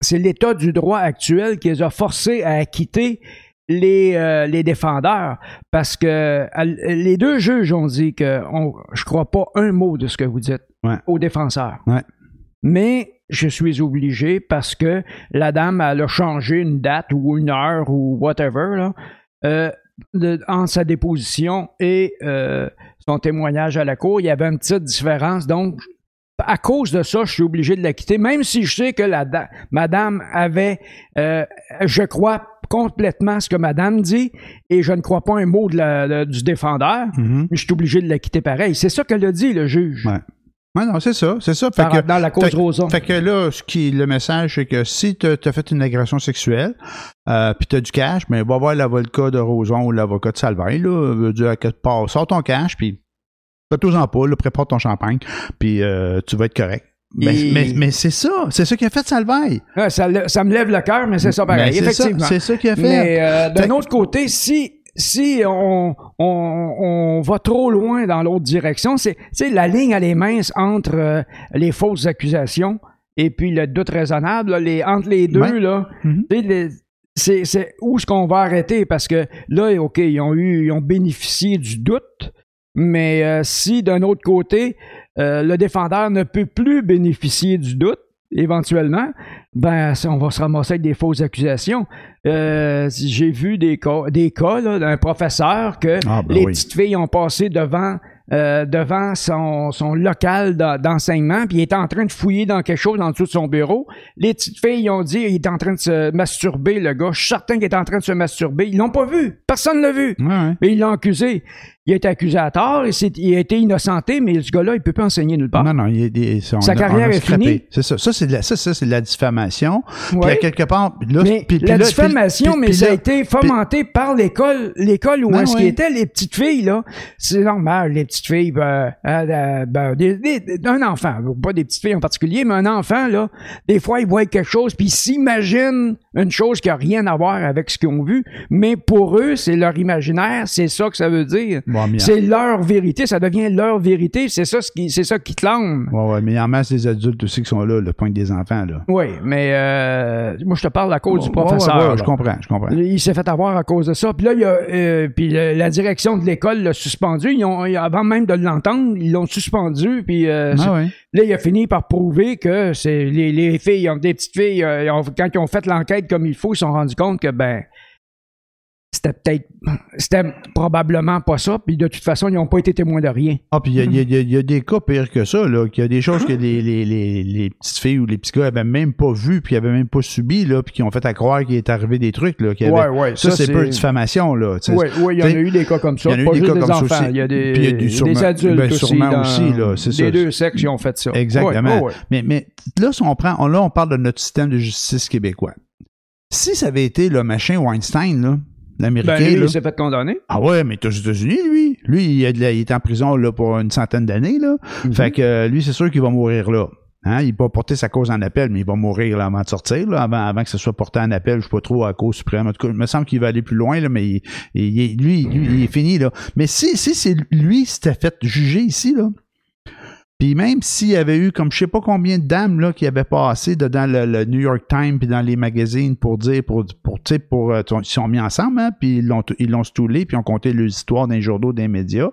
Speaker 2: c'est l'état du droit actuel qui les a forcés à acquitter les, euh, les défendeurs parce que à- les deux juges ont dit que on, je crois pas un mot de ce que vous dites
Speaker 1: Ouais.
Speaker 2: aux défenseurs.
Speaker 1: Ouais.
Speaker 2: Mais je suis obligé parce que la dame, elle a changé une date ou une heure ou whatever, là, euh, de- sa déposition et euh, son témoignage à la cour. Il y avait une petite différence. Donc, à cause de ça, je suis obligé de la quitter, même si je sais que la da- madame avait, euh, je crois complètement ce que madame dit et je ne crois pas un mot de la- de- du défendeur,
Speaker 1: Mhm.
Speaker 2: mais je suis obligé de la quitter pareil. C'est ça qu'elle a dit, le juge.
Speaker 1: Ouais. Ouais, non, c'est ça, c'est ça. Fait
Speaker 2: Par-
Speaker 1: que,
Speaker 2: dans la cause Roson.
Speaker 1: Fait que là, ce qui, le message, c'est que si tu as fait une agression sexuelle, euh, puis tu as du cash, mais va voir l'avocat de Roson ou l'avocat de Salvaille, là, veut dire à quelque part, sors ton cash, puis fais-toi-en pas, là, prépare ton champagne, puis euh, tu vas être correct. Mais,
Speaker 2: Et-
Speaker 1: mais, mais c'est ça, c'est ça qu'il a fait Salvaille.
Speaker 2: Ah, ça, ça me lève le cœur, mais c'est ça pareil,
Speaker 1: Mais c'est ça,
Speaker 2: effectivement.
Speaker 1: C'est ça qu'il a fait.
Speaker 2: Mais euh, d'un autre côté, si si on, on, on va trop loin dans l'autre direction, c'est la ligne elle est mince entre euh, les fausses accusations et puis le doute raisonnable, là, les, entre les deux,
Speaker 1: Ouais.
Speaker 2: là,
Speaker 1: Mhm.
Speaker 2: les- c'est, c'est où est-ce qu'on va arrêter? Parce que là, OK, ils ont eu, ils ont bénéficié du doute, mais euh, si d'un autre côté, euh, le défendeur ne peut plus bénéficier du doute, éventuellement, ben, on va se ramasser avec des fausses accusations. Euh, j'ai vu des cas, des cas là, d'un professeur que
Speaker 1: Ah, ben
Speaker 2: les
Speaker 1: oui.
Speaker 2: petites filles ont passé devant euh, devant son, son local d'en- d'enseignement, puis il était en train de fouiller dans quelque chose en dessous de son bureau. Les petites filles ont dit il est en train de se masturber, le gars. Je suis certain qu'il est en train de se masturber. Ils l'ont pas vu. Personne ne l'a vu.
Speaker 1: Ouais, ouais.
Speaker 2: Mais ils l'ont accusé. Il a été accusé à tort, et il a été innocenté, mais ce gars-là, il peut pas enseigner nulle part.
Speaker 1: Non, non, il est, il est- on
Speaker 2: Sa carrière
Speaker 1: on
Speaker 2: est finie.
Speaker 1: C'est ça. Ça, c'est de la, ça, ça, c'est de la diffamation. Puis
Speaker 2: Ouais.
Speaker 1: à quelque part, là,
Speaker 2: Mais
Speaker 1: puis- puis
Speaker 2: la diffamation,
Speaker 1: puis-
Speaker 2: mais
Speaker 1: puis
Speaker 2: ça a été fomenté par l'école, l'école où
Speaker 1: Ben
Speaker 2: est-ce étaient les petites filles là. C'est normal, les petites filles, ben, euh, euh, ben, des- des- un enfant, pas des petites filles en particulier, mais un enfant là, des fois ils voient quelque chose puis ils s'imaginent une chose qui a rien à voir avec ce qu'ils ont vu, mais pour eux c'est leur imaginaire, c'est ça que ça veut dire.
Speaker 1: Mais-
Speaker 2: C'est leur vérité, ça devient leur vérité, c'est ça ce qui, c'est ça qui clame.
Speaker 1: Ouais, ouais, mais il y en a masse des adultes aussi qui sont là, le point des enfants, là.
Speaker 2: Oui, mais euh, moi je te parle à cause du professeur.
Speaker 1: ouais, je comprends, je comprends.
Speaker 2: Il s'est fait avoir à cause de ça. Puis là, il y a, euh, puis la direction de l'école l'a suspendu. Ils ont, avant même de l'entendre, ils l'ont suspendu. Puis euh,
Speaker 1: Ah
Speaker 2: là, il a fini par prouver que c'est les, les filles, des petites filles, ont- quand ils ont fait l'enquête comme il faut, ils se sont rendus compte que ben c'était peut-être, c'était probablement pas ça. Puis de toute façon, ils n'ont pas été témoins de rien.
Speaker 1: Ah, puis il y a- y, y y des cas pires que ça, là, qu'il y a des choses que les, les, les, les petites filles ou les petits gars avaient même pas vu, puis avaient même pas subi, là, puis qui ont fait à croire qu'il est arrivé des trucs, là. avait-
Speaker 2: ouais,
Speaker 1: ça, c'est pas une diffamation, là.
Speaker 2: Oui, il y en a eu des cas comme ça.
Speaker 1: il y en a eu des cas
Speaker 2: des
Speaker 1: comme ça aussi.
Speaker 2: Il y a des,
Speaker 1: Puis y a du sûrement-
Speaker 2: des adultes
Speaker 1: ben,
Speaker 2: aussi. dans-
Speaker 1: aussi, là, c'est ça.
Speaker 2: deux sexes qui ont fait ça.
Speaker 1: Exactement. Mais, mais là, si on prend, on- là, on parle de notre système de justice québécois. Si ça avait été le machin Weinstein, là, l'américain,
Speaker 2: Ben, il s'est fait condamner.
Speaker 1: ah ouais, mais aux États-Unis, lui, lui, il, a de la- il est en prison là, pour une centaine d'années, là.
Speaker 2: Mhm.
Speaker 1: Fait que euh, lui, c'est sûr qu'il va mourir là. Hein? Il va porter sa cause en appel, mais il va mourir là, avant de sortir, là, avant, avant que ce soit porté en appel, je sais pas trop à cause suprême. En tout cas, il me semble qu'il va aller plus loin, là, mais il, lui, lui, il est fini. Là. Mais si, si c'est lui qui s'était fait juger ici, là, puis même s'il y avait eu comme je sais pas combien de dames là, qui avaient passé de- dans le, le New York Times puis dans les magazines pour dire, pour, pour, tu sais, pour, euh, ils sont mis ensemble, hein, puis ils l'ont, ils l'ont stoulé, puis ont compté leurs histoires les journaux, les médias.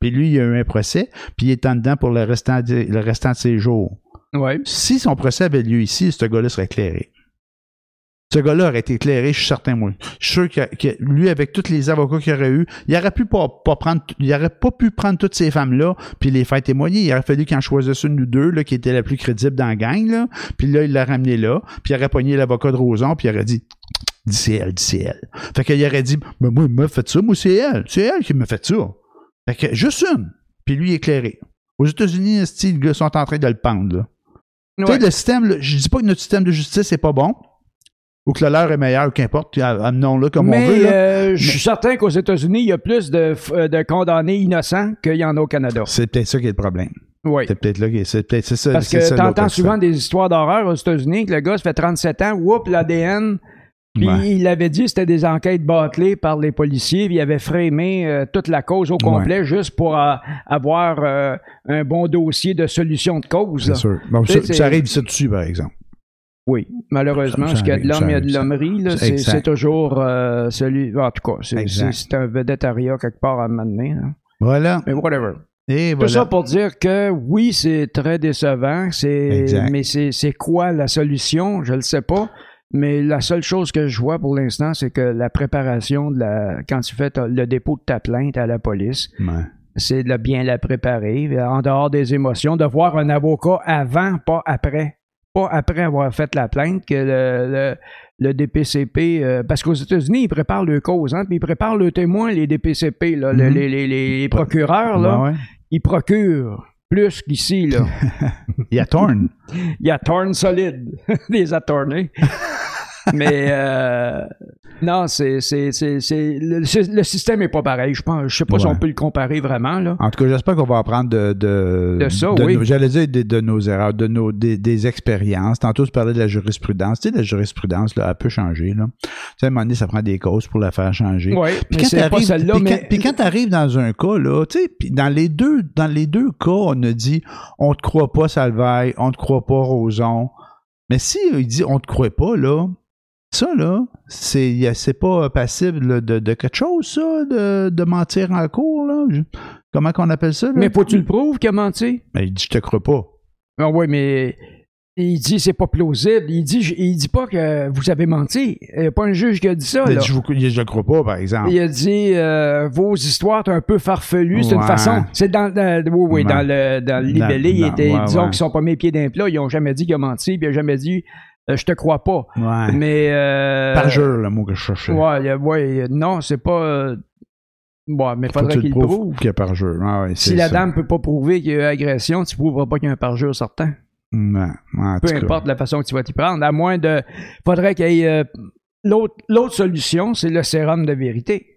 Speaker 1: Puis lui, il a eu un procès, puis il est en dedans pour le restant, de- le restant de ses jours.
Speaker 2: Ouais.
Speaker 1: Si son procès avait lieu ici, ce gars-là serait éclairé. Ce gars-là aurait été éclairé, je suis certain, moi. Je suis sûr que, que lui, avec tous les avocats qu'il aurait eu, il aurait pu pas, pas prendre, il aurait pas pu prendre toutes ces femmes-là, puis les faire témoigner. Il aurait fallu qu'il en choisisse une ou deux, là, qui était la plus crédible dans la gang, là. Puis là, il l'a ramené là, puis il aurait pogné l'avocat de Roson, puis il aurait dit, dis c'est elle, c'est elle. Fait qu'il aurait dit, ben moi, il m'a fait ça, moi, c'est elle. C'est elle qui m'a fait ça. Fait que, juste une. Puis lui, éclairé. Aux États-Unis, les gars sont en train de le pendre, là. Tu sais, le système, là, je dis pas que notre système de justice est pas bon, ou que le leur est meilleur, qu'importe, amenons-le comme
Speaker 2: Mais
Speaker 1: on veut. Là.
Speaker 2: euh, je suis certain qu'aux États-Unis, il y a plus de, euh, de condamnés innocents qu'il y en a au Canada.
Speaker 1: C'est peut-être ça qui est le problème.
Speaker 2: Oui.
Speaker 1: C'est peut-être là que c'est peut-être ça.
Speaker 2: Parce que t'entends souvent des histoires d'horreur aux États-Unis que le gars, ça fait 37 ans, whoop, l'ADN. Puis
Speaker 1: Ouais.
Speaker 2: il avait dit que c'était des enquêtes bâclées par les policiers, puis il avait frémé euh, toute la cause au complet juste pour euh, avoir euh, un bon dossier de solution de cause. Là.
Speaker 1: sûr. Bon, ça, ça arrive ça dessus, par exemple.
Speaker 2: Oui, malheureusement, ce qu'il y a de l'homme, il y a de l'hommerie. C'est toujours euh, celui. En tout cas, c'est- un vedettariat quelque part à donné. là.
Speaker 1: Voilà.
Speaker 2: Mais whatever.
Speaker 1: Et
Speaker 2: Tout ça pour dire que oui, c'est très décevant. Mais c'est, quoi la solution? Je ne le sais pas. Mais la seule chose que je vois pour l'instant, c'est que la préparation de la. Quand tu fais le dépôt de ta plainte à la police,
Speaker 1: Ouais.
Speaker 2: c'est de bien la préparer, en dehors des émotions, de voir un avocat avant, pas après. Pas après avoir fait la plainte que le, le, le DPCP. euh, parce qu'aux États-Unis, ils préparent le cause, hein, puis ils préparent le témoin, les DPCP, là, le-
Speaker 1: Mhm.
Speaker 2: les, les- les procureurs, là,
Speaker 1: ouais.
Speaker 2: ils procurent plus qu'ici, là. *laughs*
Speaker 1: Il y a Thorne. *laughs*
Speaker 2: Il y a torn solide, *laughs* des attorneys. Mais euh, non, c'est, c'est, c'est, c'est- le, le système est pas pareil. Je pense, je sais pas si on peut le comparer vraiment là.
Speaker 1: En tout cas, j'espère qu'on va apprendre de, de,
Speaker 2: De ça,
Speaker 1: de
Speaker 2: oui.
Speaker 1: nos- J'allais dire de, de nos erreurs, de nos, des, des expériences. Tantôt, je parlais de la jurisprudence. Tu sais, la jurisprudence, là, elle peut changer. Là. Tu sais, à un moment donné, ça prend des causes pour la faire changer.
Speaker 2: Oui,
Speaker 1: Puis
Speaker 2: mais
Speaker 1: quand
Speaker 2: c'est pas celle-là.
Speaker 1: puis
Speaker 2: Mais
Speaker 1: quand, puis quand t'arrives dans un cas, là, tu sais, puis dans les deux, dans les deux cas, on a dit, on te croit pas, Salvaille, on te croit pas, Roson. Mais si il dit, on te croit pas, là, ça, là, c'est, pas passible de, de quelque chose, ça, de, de mentir en cours, là? Je- comment qu'on appelle ça, là?
Speaker 2: mais faut que tu le prouves qu'il a menti.
Speaker 1: Mais il dit, je te crois pas.
Speaker 2: Ah oui, mais il dit c'est pas plausible. Il dit je- il dit pas que vous avez menti. Il n'y a pas un juge qui a dit ça.
Speaker 1: Il
Speaker 2: là.
Speaker 1: dit, je, vous, je le crois pas, par exemple.
Speaker 2: Il a dit euh, vos histoires sont un peu farfelues, c'est une
Speaker 1: Ouais.
Speaker 2: façon. C'est dans, dans- oui, oui,
Speaker 1: Ouais.
Speaker 2: dans le dans le
Speaker 1: Dans-
Speaker 2: libellé, il était
Speaker 1: ouais,
Speaker 2: disons
Speaker 1: ouais.
Speaker 2: qu'ils sont pas mis les pieds d'un plat, ils ont jamais dit qu'il a menti, puis il a jamais dit je te crois pas.
Speaker 1: Ouais.
Speaker 2: Mais euh,
Speaker 1: Parjure, le mot que je cherchais.
Speaker 2: Ouais, ouais, non, c'est pas euh, Ouais, mais faudrait
Speaker 1: tu
Speaker 2: qu'il prouve.
Speaker 1: qu'il y a parjure. Ah ouais,
Speaker 2: Si la
Speaker 1: ça.
Speaker 2: dame peut pas prouver qu'il y a eu agression, tu prouveras pas qu'il y a un parjure sortant.
Speaker 1: En
Speaker 2: Peu
Speaker 1: cas.
Speaker 2: importe la façon que tu vas t'y prendre, à moins de. Faudrait qu'il y ait. euh, l'autre solution, c'est le sérum de vérité.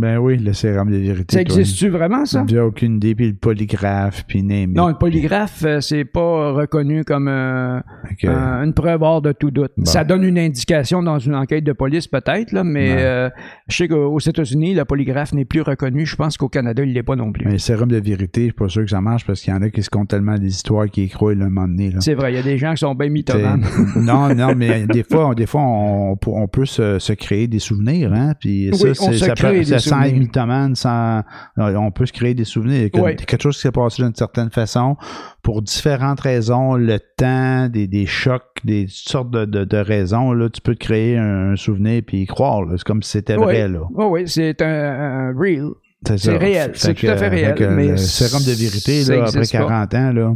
Speaker 1: Ben oui, le sérum de vérité.
Speaker 2: Ça existe-tu vraiment, ça?
Speaker 1: J'ai aucune idée, puis le polygraphe, puis name.
Speaker 2: Non, le polygraphe, euh, c'est pas reconnu comme euh, un- une preuve hors de tout doute.
Speaker 1: Bon.
Speaker 2: Ça donne une indication dans une enquête de police, peut-être, là, mais euh, je sais qu'aux États-Unis, le polygraphe n'est plus reconnu. Je pense qu'au Canada, il l'est pas non plus.
Speaker 1: Mais le sérum de vérité, je suis pas sûr que ça marche parce qu'il y en a qui se comptent tellement des histoires qui écroient le moment donné.
Speaker 2: C'est vrai, il y a des gens qui sont bien mythomanes. *laughs*
Speaker 1: non, non, mais des *laughs* fois, des fois on, peut- on peut se, se créer des souvenirs, hein. Puis ça,
Speaker 2: Oui, on
Speaker 1: c'est-
Speaker 2: se
Speaker 1: ça
Speaker 2: crée
Speaker 1: peut,
Speaker 2: des
Speaker 1: ça, sans être mythomane, sans, on peut se créer des souvenirs. Quelque,
Speaker 2: Oui.
Speaker 1: quelque chose qui s'est passé d'une certaine façon, pour différentes raisons, le temps, des, des chocs, des sortes de, de, de raisons, là, tu peux te créer un, souvenir puis y croire. C'est comme si c'était vrai, là.
Speaker 2: Oui, oui, c'est un, un real.
Speaker 1: C'est
Speaker 2: C'est réel, c'est tout à fait réel,
Speaker 1: le sérum de vérité, là, après
Speaker 2: existe pas.
Speaker 1: 40 ans, là,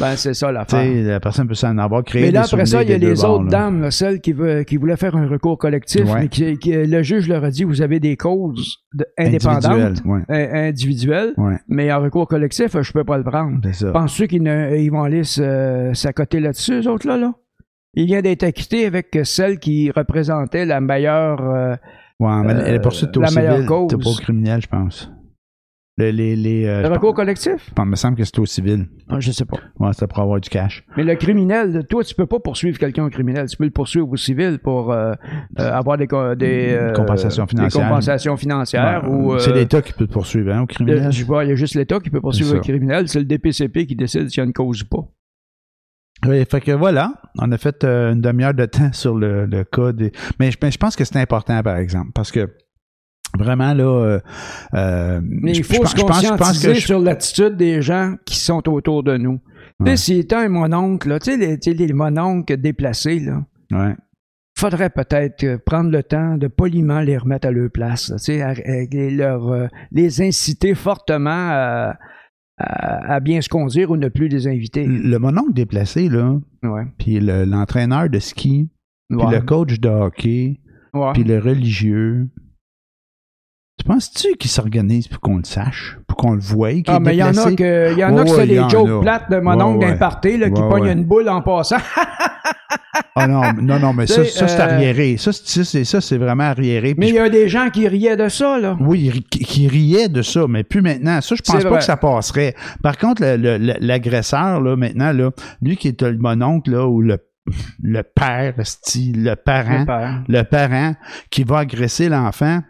Speaker 2: Ben, c'est ça l'affaire.
Speaker 1: la personne peut s'en avoir créé
Speaker 2: Mais là, après ça, il y a les
Speaker 1: bords,
Speaker 2: autres dames, là, celles qui, veut- qui voulaient faire un recours collectif,
Speaker 1: Ouais.
Speaker 2: mais qui, qui- le juge leur a dit vous avez des causes de- indépendantes,
Speaker 1: Individuelles, ouais.
Speaker 2: euh, individuelles,
Speaker 1: Ouais,
Speaker 2: mais en recours collectif, je peux pas le prendre. Penses-tu qu'ils ne- ils vont aller s'accoter là-dessus, eux autres-là? Là? Il vient d'être acquitté avec celle qui représentait la meilleure. euh,
Speaker 1: Ouais, mais
Speaker 2: Euh,
Speaker 1: au
Speaker 2: la meilleure
Speaker 1: civil,
Speaker 2: cause.
Speaker 1: t'es pas au criminel, je pense. Les, les, les, euh,
Speaker 2: le
Speaker 1: je
Speaker 2: recours
Speaker 1: pense-
Speaker 2: collectif?
Speaker 1: il me semble que c'était au civil.
Speaker 2: Ah, je sais pas.
Speaker 1: Ouais, c'était pour avoir du cash.
Speaker 2: Mais le criminel, toi, tu peux pas poursuivre quelqu'un au criminel. Tu peux le poursuivre au civil pour euh, euh, avoir des, des, euh,
Speaker 1: Compensations
Speaker 2: des
Speaker 1: financières.
Speaker 2: compensations financières.
Speaker 1: Ouais,
Speaker 2: ou, euh,
Speaker 1: c'est l'État qui peut te poursuivre, hein, au
Speaker 2: euh,
Speaker 1: criminel.
Speaker 2: je vois, il y a juste l'État qui peut poursuivre
Speaker 1: C'est ça.
Speaker 2: criminel. C'est le DPCP qui décide s'il y a une cause ou pas.
Speaker 1: Oui, fait que voilà, on a fait euh, une demi-heure de temps sur le, le cas des. Mais je, mais je pense que c'est important, par exemple, parce que vraiment là. euh, euh,
Speaker 2: Mais il faut se
Speaker 1: je pense- je pense
Speaker 2: conscientiser
Speaker 1: que je-
Speaker 2: sur l'attitude des gens qui sont autour de nous. Tu
Speaker 1: Ouais.
Speaker 2: sais, s'il était un mononcle, là, tu sais, les, tu sais, les mononcles déplacés, là,
Speaker 1: Ouais.
Speaker 2: faudrait peut-être euh, prendre le temps de poliment les remettre à leur place, là, tu et leur, euh, les inciter fortement à, à- à bien se conduire ou ne plus les inviter.
Speaker 1: Le mononcle déplacé, là,
Speaker 2: Ouais.
Speaker 1: puis le- l'entraîneur de ski, puis
Speaker 2: Ouais.
Speaker 1: le coach de hockey, puis le religieux, Tu penses-tu qu'ils s'organisent pour qu'on le sache, pour qu'on le voie? qu'il
Speaker 2: Ah, mais il y en a que, il y en a que c'est des jokes plates de mon oncle d'un party, là, qui pogne une boule en passant. *laughs*
Speaker 1: Ah non, non, non, mais ça, ça c'est
Speaker 2: euh,
Speaker 1: arriéré. Ça, c'est, ça, c'est vraiment arriéré.
Speaker 2: Mais il y a des gens qui riaient de ça, là.
Speaker 1: Oui, qui, riait de ça, mais plus maintenant. Ça, je pense pas que ça passerait. Par contre, l'agresseur, là, maintenant, là, lui qui est le mononcle, là, ou le, le père, le parent,
Speaker 2: le
Speaker 1: parent qui va agresser l'enfant,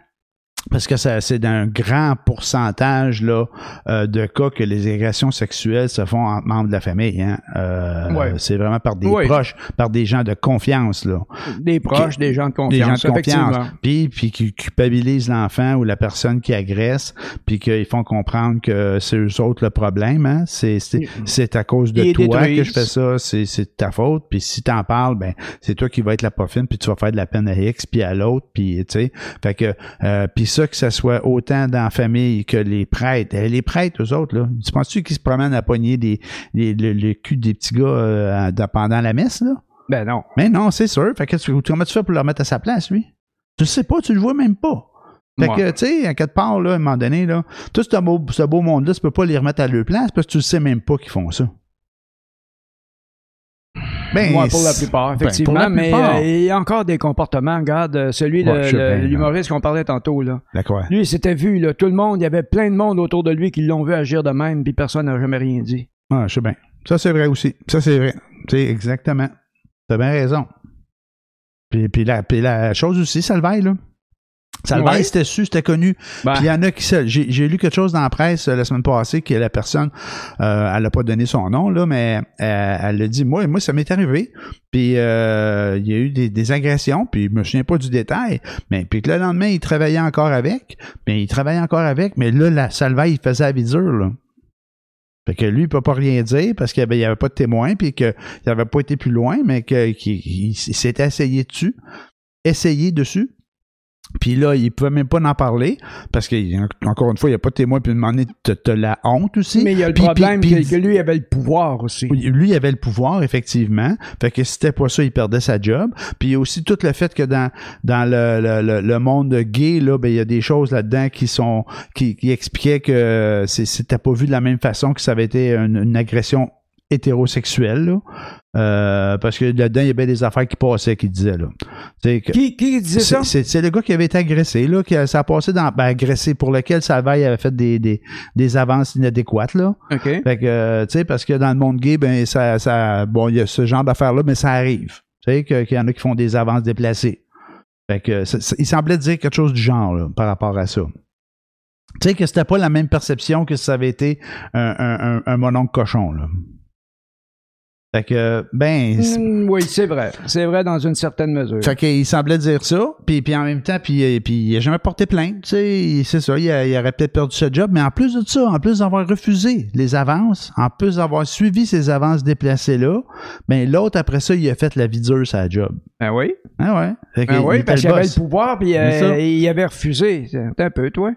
Speaker 1: parce que ça, c'est d'un grand pourcentage là, euh, de cas que les agressions sexuelles se font entre membres de la famille. Hein. Euh,
Speaker 2: Ouais.
Speaker 1: C'est vraiment par des
Speaker 2: Ouais.
Speaker 1: proches, par des gens de confiance. Là
Speaker 2: Des proches, des gens de confiance.
Speaker 1: des gens de confiance, puis, puis qui culpabilisent l'enfant ou la personne qui agresse, puis qu'ils font comprendre que c'est eux autres le problème. Hein? C'est, c'est, c'est à cause de
Speaker 2: Ils
Speaker 1: toi que je fais ça, c'est, ta faute. Puis si t'en parles, ben c'est toi qui vas être la poffine, puis tu vas faire de la peine à X, puis à l'autre, puis tu sais. Fait que, euh, puis ça, que ça soit autant dans la famille que les prêtres. Eh, les prêtres, eux autres, là, tu penses-tu qu'ils se promènent à pogner des, le, le cul des petits gars euh, pendant la messe, là?
Speaker 2: Ben non.
Speaker 1: Mais non, c'est sûr. Fait que tu, comment tu fais pour le remettre à sa place, lui? Tu le sais pas, tu le vois même pas. Fait
Speaker 2: Ouais.
Speaker 1: que, tu sais, à quelque part, là, à un moment donné, là, tout ce beau, ce beau monde-là, tu peux pas les remettre à leur place parce que tu le sais même pas qu'ils font ça. Ben,
Speaker 2: Moi, pour la
Speaker 1: c'est-
Speaker 2: plupart,
Speaker 1: ben,
Speaker 2: effectivement.
Speaker 1: la
Speaker 2: mais euh, il y a encore des comportements. Regarde, euh, celui,
Speaker 1: Ouais,
Speaker 2: l'humoriste qu'on parlait tantôt, là.
Speaker 1: D'accord.
Speaker 2: Lui, il s'était vu, là. Tout le monde, il y avait plein de monde autour de lui qui l'ont vu agir de même, puis personne n'a jamais rien dit.
Speaker 1: Ah, je sais bien. Ça, c'est vrai aussi. Ça, c'est vrai. Tu sais, exactement. T'as bien raison. Puis, puis, la, puis la chose aussi, Salvaille, là. Salvaille,
Speaker 2: Ouais.
Speaker 1: c'était su, c'était connu.
Speaker 2: Ben,
Speaker 1: Puis il y en a qui j'ai lu quelque chose dans la presse euh, la semaine passée que la personne euh, elle a pas donné son nom là mais euh, elle a dit moi moi ça m'est arrivé puis il y a eu des, des agressions puis je me souviens pas du détail mais puis que le lendemain il travaillait encore avec mais il travaillait encore avec mais là la salvaille il faisait la vie dure là fait que lui, il peut pas rien dire parce qu'il n'y avait, pas de témoin, puis qu'il n'avait pas été plus loin, mais qu'il il s'était essayé dessus, essayé dessus. Puis là, il pouvait même pas en parler parce que encore une fois, il n'y a pas de témoin. Puis demander t'as la honte aussi.
Speaker 2: mais il y a le
Speaker 1: Puis-
Speaker 2: problème
Speaker 1: puis-
Speaker 2: que, que lui, avait le pouvoir aussi.
Speaker 1: Lui, il avait le pouvoir, effectivement. Fait que si c'était pas ça, il perdait sa job. Puis il y a aussi tout le fait que dans, dans le, le, le, le monde gay, là, ben, il y a des choses là-dedans qui sont qui, qui expliquaient que c'était pas vu de la même façon que ça avait été une, une agression hétérosexuelle. Là. Euh, parce que là-dedans, il y avait des affaires qui passaient, qui disaient là. Que-
Speaker 2: Qui, qui disait ça?
Speaker 1: c'est- le gars qui avait été agressé, là, qui a, ça a passé dans. Ben, agressé, pour lequel Salvaille avait fait des, des, des avances inadéquates, là.
Speaker 2: OK.
Speaker 1: Fait que, euh, tu sais, parce que dans le monde gay, ben, ça, ça, bon, il y a ce genre d'affaires-là, mais ça arrive. Tu sais, qu'il y en a qui font des avances déplacées. Fait que, il semblait dire quelque chose du genre, là, par rapport à ça. Tu sais, que c'était pas la même perception que si ça avait été un, un, un, un mononcle cochon, là. Fait que, ben, c'est-
Speaker 2: Mm, oui, c'est vrai. C'est vrai dans une certaine mesure.
Speaker 1: fait qu'il semblait dire ça, puis, puis en même temps, puis, euh, puis il a jamais porté plainte, tu sais, c'est ça, il, a- il aurait peut-être perdu ce job, mais en plus de ça, en plus d'avoir refusé les avances, en plus d'avoir suivi ces avances déplacées-là, ben l'autre, après ça, il a fait la vie dure sa job.
Speaker 2: Ben oui.
Speaker 1: Ah ouais? Fait
Speaker 2: Ben oui,
Speaker 1: il
Speaker 2: parce qu'il avait le pouvoir, puis euh, il avait refusé. C'est un peu, toi.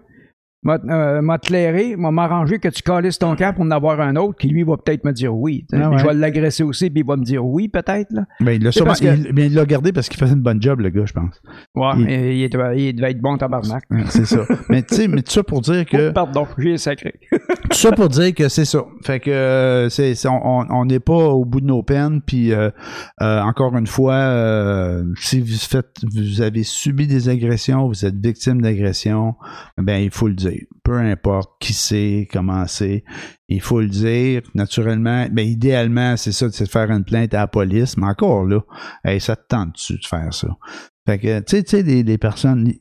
Speaker 2: M'a euh, m'a clairé, m'a m'arrangé que tu calisses ton camp pour en avoir un autre qui, lui, va peut-être me dire oui.
Speaker 1: Ah
Speaker 2: Je vais l'agresser aussi, puis il va me dire oui, peut-être. là.
Speaker 1: Ben, il l'a sûrement,
Speaker 2: que-
Speaker 1: il, il l'a gardé parce qu'il faisait une bonne job, le gars, je pense.
Speaker 2: Ouais,
Speaker 1: Il-
Speaker 2: il, il devait, être bon tabarnak.
Speaker 1: C'est ça. mais tu sais, mais tout ça pour dire que...
Speaker 2: Oh, pardon, j'ai sacré. *laughs*
Speaker 1: Tout ça pour dire que c'est ça. Fait que euh, c'est, on n'est pas au bout de nos peines. Puis euh, euh, encore une fois, si vous faites, vous avez subi des agressions, vous êtes victime d'agressions, ben il faut le dire. Peu importe qui c'est, comment c'est, il faut le dire. Naturellement, ben idéalement, c'est ça, c'est de faire une plainte à la police. Mais encore là, ça te tente-tu de faire ça? Fait que tu sais, les, les personnes,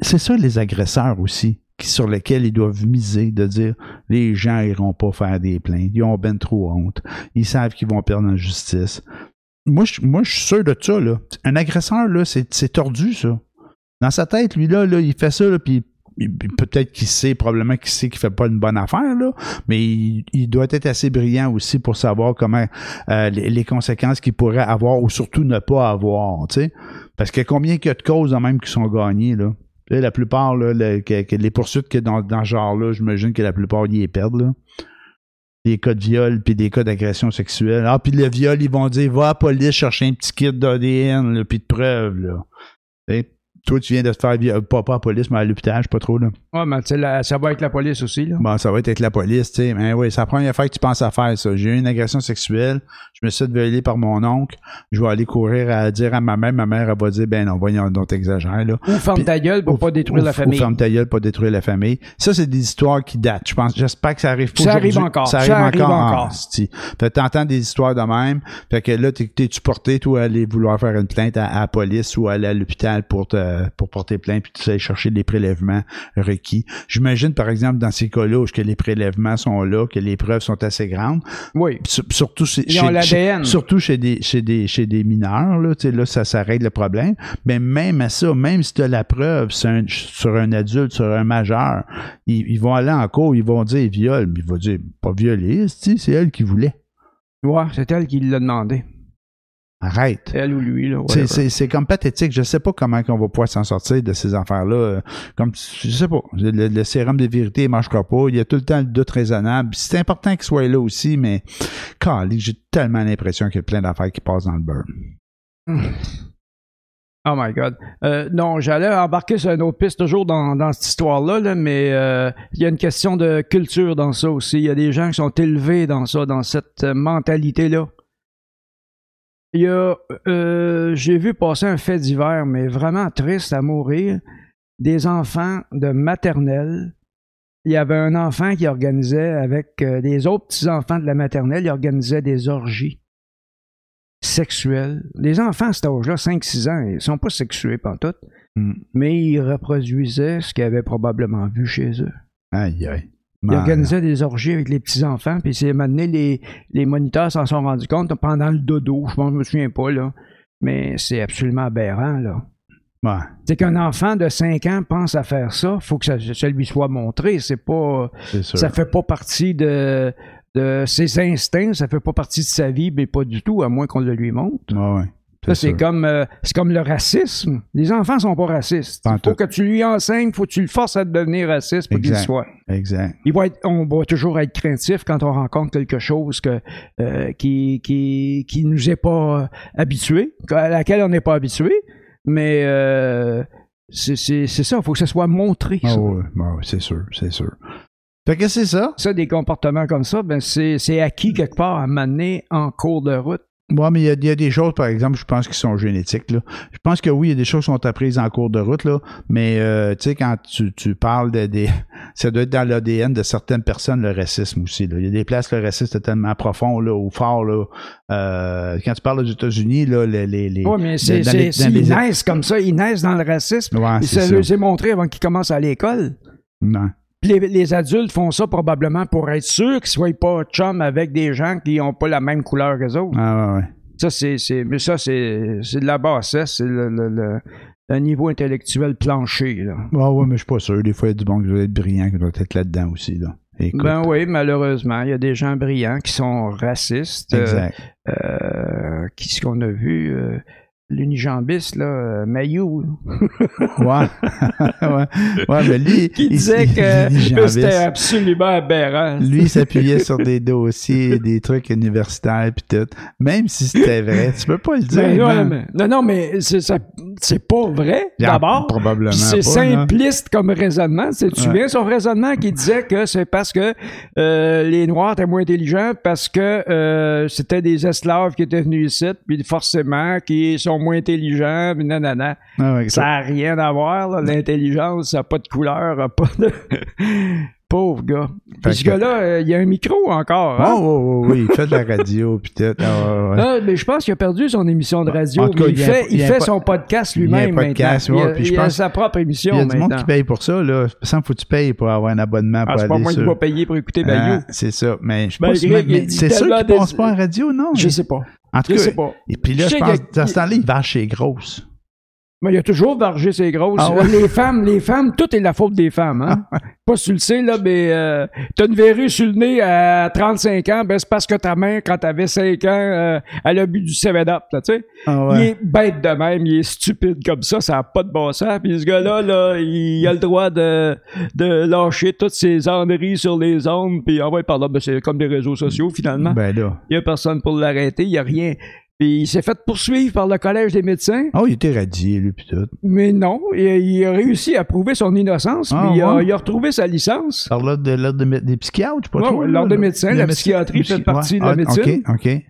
Speaker 1: c'est ça les agresseurs aussi sur lesquels ils doivent miser, de dire les gens iront pas faire des plaintes, ils ont ben trop honte, ils savent qu'ils vont perdre en justice. Moi, je, moi, je suis sûr de ça, là. Un agresseur, là, c'est, tordu, ça. Dans sa tête, lui, là, là il fait ça, là, puis peut-être qu'il sait, probablement qu'il sait qu'il fait pas une bonne affaire, là, mais il, il doit être assez brillant aussi pour savoir comment euh, les, les conséquences qu'il pourrait avoir ou surtout ne pas avoir, tu sais. Parce que combien qu'il y a de causes, quand même, qui sont gagnées, là. La plupart, là, que- que les poursuites que dans, dans ce genre-là, j'imagine que la plupart y perdent, là. Des cas de viol, puis des cas d'agression sexuelle. Ah, puis le viol, ils vont dire, va à la police chercher un petit kit d'ADN, puis de preuves, là. Toi, tu viens de te faire, pas, pas à la police, mais à l'hôpital, je sais pas trop, là.
Speaker 2: Ouais, mais tu sais, la- ça va avec la police aussi, là.
Speaker 1: Bon, ça va être avec la police, tu sais. Mais oui, c'est la première fois que tu penses à faire ça. J'ai eu une agression sexuelle, je me suis fait violer par mon oncle, je vais aller courir à dire à ma mère, ma mère, elle va dire, ben non, voyons, donc t'exagères, là.
Speaker 2: Ou ferme ta gueule pour
Speaker 1: Ou-
Speaker 2: pas détruire
Speaker 1: ou-
Speaker 2: la
Speaker 1: ou
Speaker 2: famille.
Speaker 1: ferme ta gueule, pas détruire la famille. Ça, c'est des histoires qui datent. Je pense, j'espère que ça arrive pas
Speaker 2: Ça arrive encore.
Speaker 1: Ça arrive
Speaker 2: Ça arrive
Speaker 1: encore.
Speaker 2: encore.
Speaker 1: en. Fait t'entends des histoires de même. Fait que là, t'es, t'es-tu porté, toi, à aller vouloir faire une plainte à, à la police ou aller à l'hôpital pour te, pour porter plainte puis tu sais chercher les prélèvements requis. J'imagine, par exemple, dans ces cas-là où que les prélèvements sont là, que les preuves sont assez grandes.
Speaker 2: Oui.
Speaker 1: Sur- Surtout chez,
Speaker 2: Ils ont
Speaker 1: chez-
Speaker 2: l'ADN.
Speaker 1: chez- surtout chez des, chez des, chez des mineurs, là, tu sais, là, ça, ça règle le problème. Mais même à ça, même si tu as la preuve sur un, sur un adulte, sur un majeur, ils, ils vont aller en cours, ils vont dire viol, mais ils vont dire pas violer, c'est c'est elle qui voulait.
Speaker 2: Ouais, c'est elle qui l'a demandé.
Speaker 1: Arrête.
Speaker 2: Elle ou lui, là.
Speaker 1: C'est-
Speaker 2: whatever.
Speaker 1: C'est c'est comme pathétique. Je sais pas comment on va pouvoir s'en sortir de ces affaires-là. Comme je sais pas. Le, le sérum de vérité ne marchera pas. Il y a tout le temps le doute raisonnable. C'est important qu'il soit là aussi, mais j'ai tellement l'impression qu'il y a plein d'affaires qui passent dans le beurre.
Speaker 2: Oh my God. Euh, non, j'allais embarquer sur une autre piste toujours dans, dans cette histoire-là, là, mais euh, il y a une question de culture dans ça aussi. Il y a des gens qui sont élevés dans ça, dans cette mentalité-là. Il y a, euh, j'ai vu passer un fait divers, mais vraiment triste à mourir, des enfants de maternelle. Il y avait un enfant qui organisait avec euh, des autres petits-enfants de la maternelle, il organisait des orgies sexuelles. Les enfants à cet âge-là, 5-6 ans, ils sont pas sexués pantoute,
Speaker 1: Hmm.
Speaker 2: mais ils reproduisaient ce qu'ils avaient probablement vu chez eux.
Speaker 1: Aïe, aïe.
Speaker 2: Ils organisaient des orgies avec les petits-enfants, puis c'est maintenant les, les moniteurs s'en sont rendus compte pendant le dodo, je pense, je me souviens pas, là. Mais c'est absolument aberrant, là.
Speaker 1: Ouais,
Speaker 2: C'est qu'un enfant de 5 ans pense à faire ça, faut que ça, ça lui soit montré. C'est pas. Ça fait pas partie de, de ses instincts, ça fait pas partie de sa vie, mais pas du tout, à moins qu'on le lui montre.
Speaker 1: Ouais, ouais.
Speaker 2: Ça, c'est comme, euh, comme le racisme. Les enfants sont pas racistes. Il faut que tu lui enseignes, faut que tu le forces à devenir raciste pour qu'il soit.
Speaker 1: Exact.
Speaker 2: Il va être, on va toujours être craintif quand on rencontre quelque chose que, euh, qui, qui, qui nous est pas euh, habitué, à laquelle on n'est pas habitué. Mais euh, c'est ça, il faut que ça soit montré.
Speaker 1: Ah ouais, ouais, ouais, c'est sûr, c'est sûr. Fait que c'est ça.
Speaker 2: Ça, des comportements comme ça, ben c'est acquis quelque part à m'amener en cours de route.
Speaker 1: Ouais, mais il y, a- il y a des choses, par exemple, je pense qui sont génétiques. Là. Je pense que oui, il y a des choses qui sont apprises en cours de route, là, mais euh, tu sais, quand tu, tu parles de des. *laughs* Ça doit être dans l'ADN de certaines personnes, le racisme aussi. Là. Il y a des places, le racisme est tellement profond là, ou fort. Là. Euh, quand tu parles aux États-Unis, là, les. les, les
Speaker 2: Oui, mais c'est
Speaker 1: les-
Speaker 2: c'est- s'ils
Speaker 1: les-
Speaker 2: naissent comme ça, ils naissent dans le racisme.
Speaker 1: Ouais,
Speaker 2: Et
Speaker 1: c'est
Speaker 2: ça
Speaker 1: ça.
Speaker 2: leur est montré avant qu'ils commencent à l'école.
Speaker 1: Non.
Speaker 2: Les, les adultes font ça probablement pour être sûrs qu'ils soient pas chum avec des gens qui ont pas la même couleur que autres.
Speaker 1: Ah, ouais, ouais.
Speaker 2: Ça, c'est, mais ça, c'est, c'est de la bassesse, c'est le, le, le- un niveau intellectuel plancher, là.
Speaker 1: Ah, ouais, mais je suis pas sûr. Des fois, il y a du bon qui doit être brillant qui doit être là-dedans aussi. Là. Écoute.
Speaker 2: Ben oui, malheureusement, il y a des gens brillants qui sont racistes. euh,
Speaker 1: Exact.
Speaker 2: euh, qui ce qu'on a vu? euh, l'unijambiste, là, euh, Mayou, *laughs*
Speaker 1: Ouais. *laughs* ouais. Ouais, mais lui.
Speaker 2: qui
Speaker 1: il-
Speaker 2: disait
Speaker 1: il-
Speaker 2: que c'était absolument aberrant.
Speaker 1: Lui, il s'appuyait sur des dossiers, des trucs universitaires pis tout. Même si c'était vrai, tu peux pas le dire.
Speaker 2: Ben, ouais,
Speaker 1: man.
Speaker 2: mais- non, non, mais c'est, pas vrai, d'abord.
Speaker 1: Probablement.
Speaker 2: Puis c'est
Speaker 1: là.
Speaker 2: simpliste comme raisonnement. Tu te souviens son raisonnement qui disait que c'est parce que euh, les Noirs étaient moins intelligents, parce que euh, c'était des esclaves qui étaient venus ici, puis forcément qui sont moins intelligents, puis nanana.
Speaker 1: Ah ouais,
Speaker 2: Ça n'a rien à voir, l'intelligence, ça n'a pas de couleur, pas de... *laughs* Pauvre gars. Puis ce
Speaker 1: que-
Speaker 2: gars-là, euh, il y a un micro encore. Hein?
Speaker 1: Oh, oh, oh, oui, il fait de la radio pis tout. Ouais.
Speaker 2: Ah, mais je pense qu'il a perdu son émission de radio.
Speaker 1: En tout cas,
Speaker 2: mais il, fait,
Speaker 1: il
Speaker 2: fait son podcast
Speaker 1: il y a un
Speaker 2: lui-même
Speaker 1: podcast, ouais,
Speaker 2: il a,
Speaker 1: puis je
Speaker 2: il a
Speaker 1: pense-
Speaker 2: sa propre émission
Speaker 1: Il y a du monde qui paye pour ça, là. Semble faut que tu payes pour avoir un abonnement
Speaker 2: Ah,
Speaker 1: pour
Speaker 2: c'est pas moi qui vais payer pour écouter
Speaker 1: Ah,
Speaker 2: Bayou.
Speaker 1: c'est ça. Mais je
Speaker 2: Ben,
Speaker 1: pense c'est sûr qu'il
Speaker 2: des-
Speaker 1: passe pas en radio, non?
Speaker 2: Je sais pas.
Speaker 1: En tout
Speaker 2: Je
Speaker 1: cas,
Speaker 2: sais pas.
Speaker 1: et puis là,
Speaker 2: Je
Speaker 1: pense, dans ce temps-là, il va chez Grosse.
Speaker 2: Mais il y a toujours vargé ses grosses.
Speaker 1: Ah ouais?
Speaker 2: Les femmes, les femmes, tout est de la faute des femmes. Hein? pas si tu le sais, là, mais euh, t'as une verrue sur le nez à 35 ans, ben c'est parce que ta mère, quand t'avais 5 ans, euh, elle a bu du 7-Up, là, tu sais.
Speaker 1: Ah
Speaker 2: Il est bête de même, il est stupide comme ça, ça n'a pas de bon sens. Puis ce gars-là, là, il a le droit de, de lâcher toutes ses enneries sur les ondes, puis envoyer par là, ben, c'est comme des réseaux sociaux, finalement.
Speaker 1: Ben là.
Speaker 2: Il n'y a personne pour l'arrêter, il n'y a rien. Puis il s'est fait poursuivre par le Collège des médecins.
Speaker 1: Oh, il était radié, lui, puis tout.
Speaker 2: Mais non, il, il a réussi à prouver son innocence,
Speaker 1: Ah,
Speaker 2: puis il, a,
Speaker 1: ouais?
Speaker 2: il a retrouvé sa licence.
Speaker 1: Par l'ordre de, l'ordre de des psychiatres, je sais pas
Speaker 2: Ouais,
Speaker 1: trop.
Speaker 2: l'ordre des médecins, la
Speaker 1: médecin-
Speaker 2: psychiatrie fait partie de la
Speaker 1: Ah,
Speaker 2: médecine.
Speaker 1: OK, OK.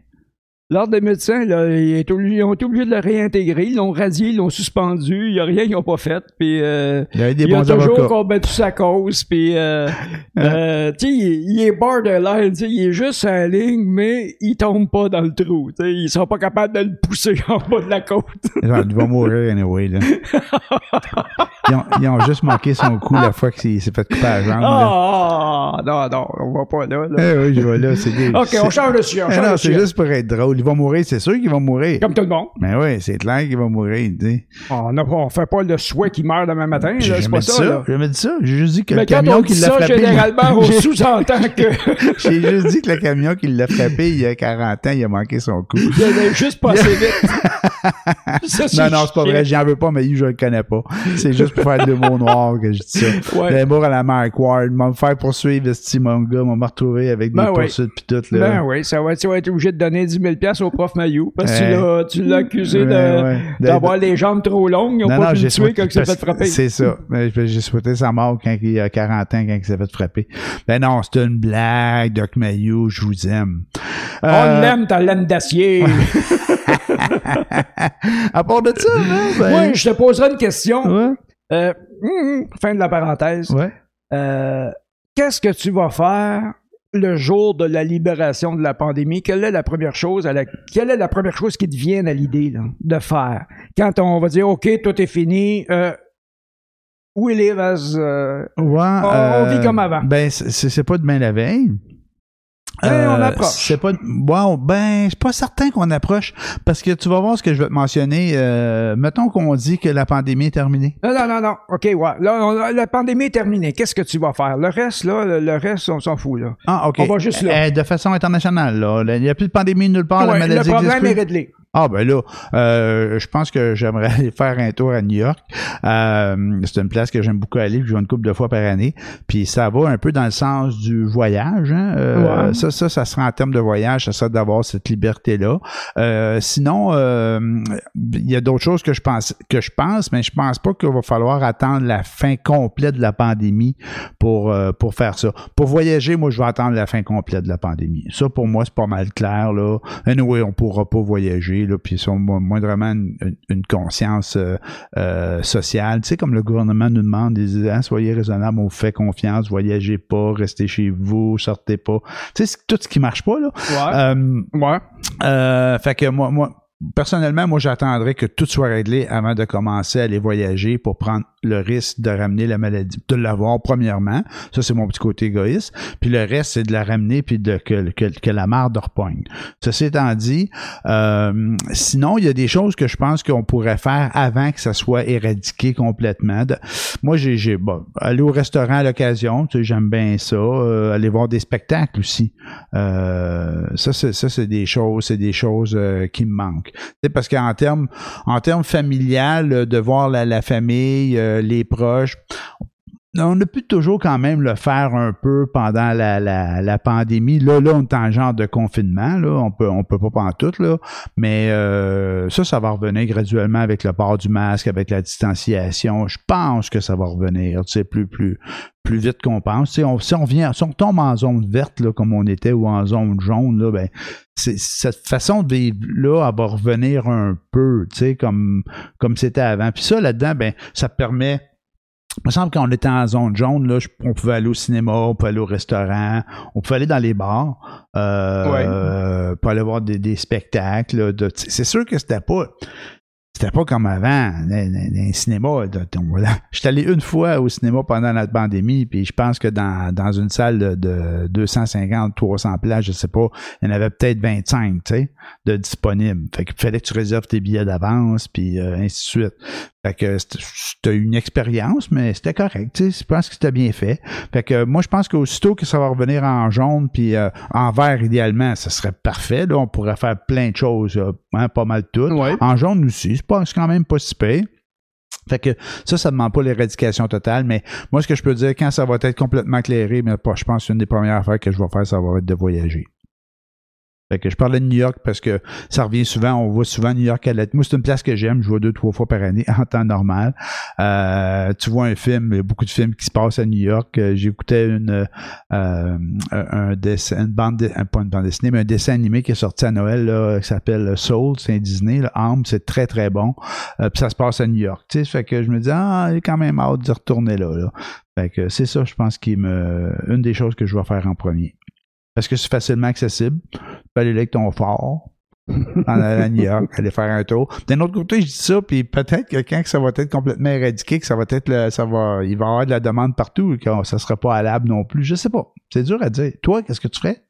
Speaker 2: L'ordre des médecins, là, ils ont été obligés de le réintégrer. Ils l'ont radié, ils l'ont suspendu. Il n'y a rien qu'ils n'ont pas fait. Puis, euh,
Speaker 1: Il y avait des
Speaker 2: il a toujours combattu sa cause. Puis, euh, *laughs* euh, il, il est borderline. Il est juste la ligne, mais il tombe pas dans le trou. Ils sont pas capables de le pousser *laughs* en bas de la côte. *laughs*
Speaker 1: Il va mourir anyway, là. Ils ont, ils ont juste manqué son coup la fois qu'il s'est fait couper la jambe. là.
Speaker 2: Ah, non, non, on va pas là. là.
Speaker 1: Eh oui, je vois là, des...
Speaker 2: OK, on change de sujet.
Speaker 1: Eh c'est juste pour être drôle. Il va mourir, c'est sûr qu'il va mourir.
Speaker 2: Comme tout le monde.
Speaker 1: Mais oui, c'est clair qu'il va mourir, tu sais.
Speaker 2: On ne fait pas le souhait qu'il meurt demain matin. C'est pas
Speaker 1: dit
Speaker 2: ça. là.
Speaker 1: J'ai jamais dit ça. J'ai juste dit que
Speaker 2: Mais
Speaker 1: le camion
Speaker 2: on
Speaker 1: qui l'a frappé.
Speaker 2: généralement, on *laughs* sous-entend que *laughs*
Speaker 1: J'ai juste dit que le camion qui l'a frappé il y a 40 ans, il a manqué son coup.
Speaker 2: il allait juste passer *laughs* vite. Ça,
Speaker 1: Non, non, c'est pas vrai. J'en veux pas, mais je le connais pas. C'est juste pour faire de mots noirs que je dis ça.
Speaker 2: Ouais.
Speaker 1: L'amour à la Mike Ward. M'a me faire poursuivre, ce mon gars. M'a me retrouver avec des
Speaker 2: Ben
Speaker 1: poursuites pis tout, là.
Speaker 2: Ben oui, ça va, tu vas être obligé de donner 10 000 au prof Mayou parce que tu l'as- accusé d'avoir les jambes trop longues. Ils n'ont
Speaker 1: Non,
Speaker 2: pas pu le tuer quand il s'est fait frapper.
Speaker 1: C'est ça. J'ai souhaité sa mort quand il a 40 ans, quand il s'est fait frapper. Ben non, c'est une blague, Doc Mayou, je vous aime.
Speaker 2: On
Speaker 1: Euh,
Speaker 2: l'aime, ta laine d'acier. *laughs*
Speaker 1: à part de ça, ben...
Speaker 2: Oui, je te poserai une question. Euh, hum, hum, fin de la parenthèse.
Speaker 1: ouais.
Speaker 2: Euh, Qu'est-ce que tu vas faire le jour de la libération de la pandémie? Quelle est la première chose à la, quelle est la première chose qui te vient à l'idée là, de faire? Quand on va dire, OK, tout est fini, euh, we live as... euh,
Speaker 1: Ouais,
Speaker 2: on vit comme avant.
Speaker 1: Ben, c'est pas demain la veille.
Speaker 2: On approche.
Speaker 1: C'est pas. Wow, ben, je suis pas certain qu'on approche parce que tu vas voir ce que je vais te mentionner. Euh, mettons qu'on dit que la pandémie est terminée.
Speaker 2: Non, non, non, non. OK, ouais. Là, on- la pandémie est terminée. Qu'est-ce que tu vas faire? Le reste, là, le, le reste, on s'en fout, là.
Speaker 1: Ah, ok.
Speaker 2: On va juste là.
Speaker 1: Euh, de façon internationale, là. Il n'y a plus de pandémie nulle part.
Speaker 2: Ouais,
Speaker 1: la
Speaker 2: le
Speaker 1: maladie
Speaker 2: problème
Speaker 1: existe
Speaker 2: est réglé.
Speaker 1: Ah ben là, euh, je pense que j'aimerais *laughs* aller faire un tour à New York. Euh, c'est une place que j'aime beaucoup aller, puis je vais une couple de fois par année. Puis ça va un peu dans le sens du voyage. Hein? Euh,
Speaker 2: Ouais.
Speaker 1: Ça, ça, ça sera en termes de voyage, ça sera d'avoir cette liberté-là. Euh, sinon, euh, il y a d'autres choses que je pense, que je pense, mais je pense pas qu'il va falloir attendre la fin complète de la pandémie pour pour faire ça. Pour voyager, moi, je vais attendre la fin complète de la pandémie. Ça, pour moi, c'est pas mal clair là. Anyway, on pourra pas voyager là, puis ils ont moindrement une, une- conscience euh, euh, sociale. Tu sais, comme le gouvernement nous demande, ils disent, hein, soyez raisonnable, on vous fait confiance, voyagez pas, restez chez vous, sortez pas. Tu sais, c'est tout ce qui marche pas là.
Speaker 2: Ouais.
Speaker 1: Euh,
Speaker 2: ouais.
Speaker 1: euh, fait que moi, moi, personnellement, moi, j'attendrais que tout soit réglé avant de commencer à aller voyager pour prendre le risque de ramener la maladie, de l'avoir premièrement. Ça, c'est mon petit côté égoïste. Puis le reste, c'est de la ramener puis de que, que, que la marde repogne. Ceci étant dit, euh, sinon, il y a des choses que je pense qu'on pourrait faire avant que ça soit éradiqué complètement. Moi, j'ai, bon, aller au restaurant à l'occasion, tu sais, j'aime bien ça. Euh, aller voir des spectacles aussi. Euh, ça, c'est, ça, c'est des choses, c'est des choses euh, qui me manquent. Tu sais, parce qu'en termes, en termes familial, de voir la, la famille, euh, les proches, on a pu toujours quand même le faire un peu pendant la, la, la pandémie. Là, là, on est en genre de confinement, là. On peut, on peut pas en tout, là. Mais euh, ça, ça va revenir graduellement avec le port du masque, avec la distanciation. Je pense que ça va revenir, tu sais, plus, plus, plus vite qu'on pense. Tu on, si on vient, si on tombe en zone verte, là, comme on était, ou en zone jaune, là, ben, cette façon de vivre là, elle va revenir un peu, tu sais, comme, comme c'était avant. Puis ça, là-dedans, ben, ça permet il me semble qu'on était en zone jaune, là, on pouvait aller au cinéma, on pouvait aller au restaurant, on pouvait aller dans les bars, euh,
Speaker 2: Ouais.
Speaker 1: euh, pour aller voir des, des spectacles. de- c'est sûr que c'était pas. C'était pas comme avant, un cinéma. voilà. J'étais allé une fois au cinéma pendant la pandémie, puis je pense que dans, dans une salle de, de 250, 300 places, je sais pas, il y en avait peut-être 25, tu sais, de disponibles. Fait qu'il fallait que tu réserves tes billets d'avance, puis euh, ainsi de suite. Fait que c'était- c'était une expérience, mais c'était correct, tu sais, je pense que c'était bien fait. Fait que moi, je pense qu'aussitôt que ça va revenir en jaune, puis euh, en vert, idéalement, ça serait parfait. Là, on pourrait faire plein de choses, euh, hein, pas mal toutes.
Speaker 2: Ouais.
Speaker 1: En jaune aussi, pas c'est quand même pas si pire. Fait que ça, ça demande pas l'éradication totale, mais moi, ce que je peux dire, quand ça va être complètement éclairé, mais pas, je pense que une des premières affaires que je vais faire, ça va être de voyager. Fait que je parlais de New York parce que ça revient souvent, on voit souvent New York à la Moi, c'est une place que j'aime, je vois deux, trois fois par année *laughs* en temps normal. Euh, tu vois un film, il y a beaucoup de films qui se passent à New York. Euh, J'écoutais une euh, un dessin, une bande, pas une bande dessinée, mais un dessin animé qui est sorti à Noël là, qui s'appelle Soul, c'est Disney, là, c'est très très bon. puis ça se passe à New York. Tu sais, fait que je me dis ah, il est quand même hâte de retourner là. là. Fait que c'est ça, je pense qui me une des choses que je vais faire en premier parce que c'est facilement accessible. Peux aller avec ton fort, en allant à New York, aller faire un tour. D'un autre côté, je dis ça, puis peut-être que quand ça va être complètement éradiqué, que ça va être le, ça va, il va y avoir de la demande partout, et que ça sera pas halable non plus. Je sais pas. C'est dur à dire. Toi, qu'est-ce que tu ferais?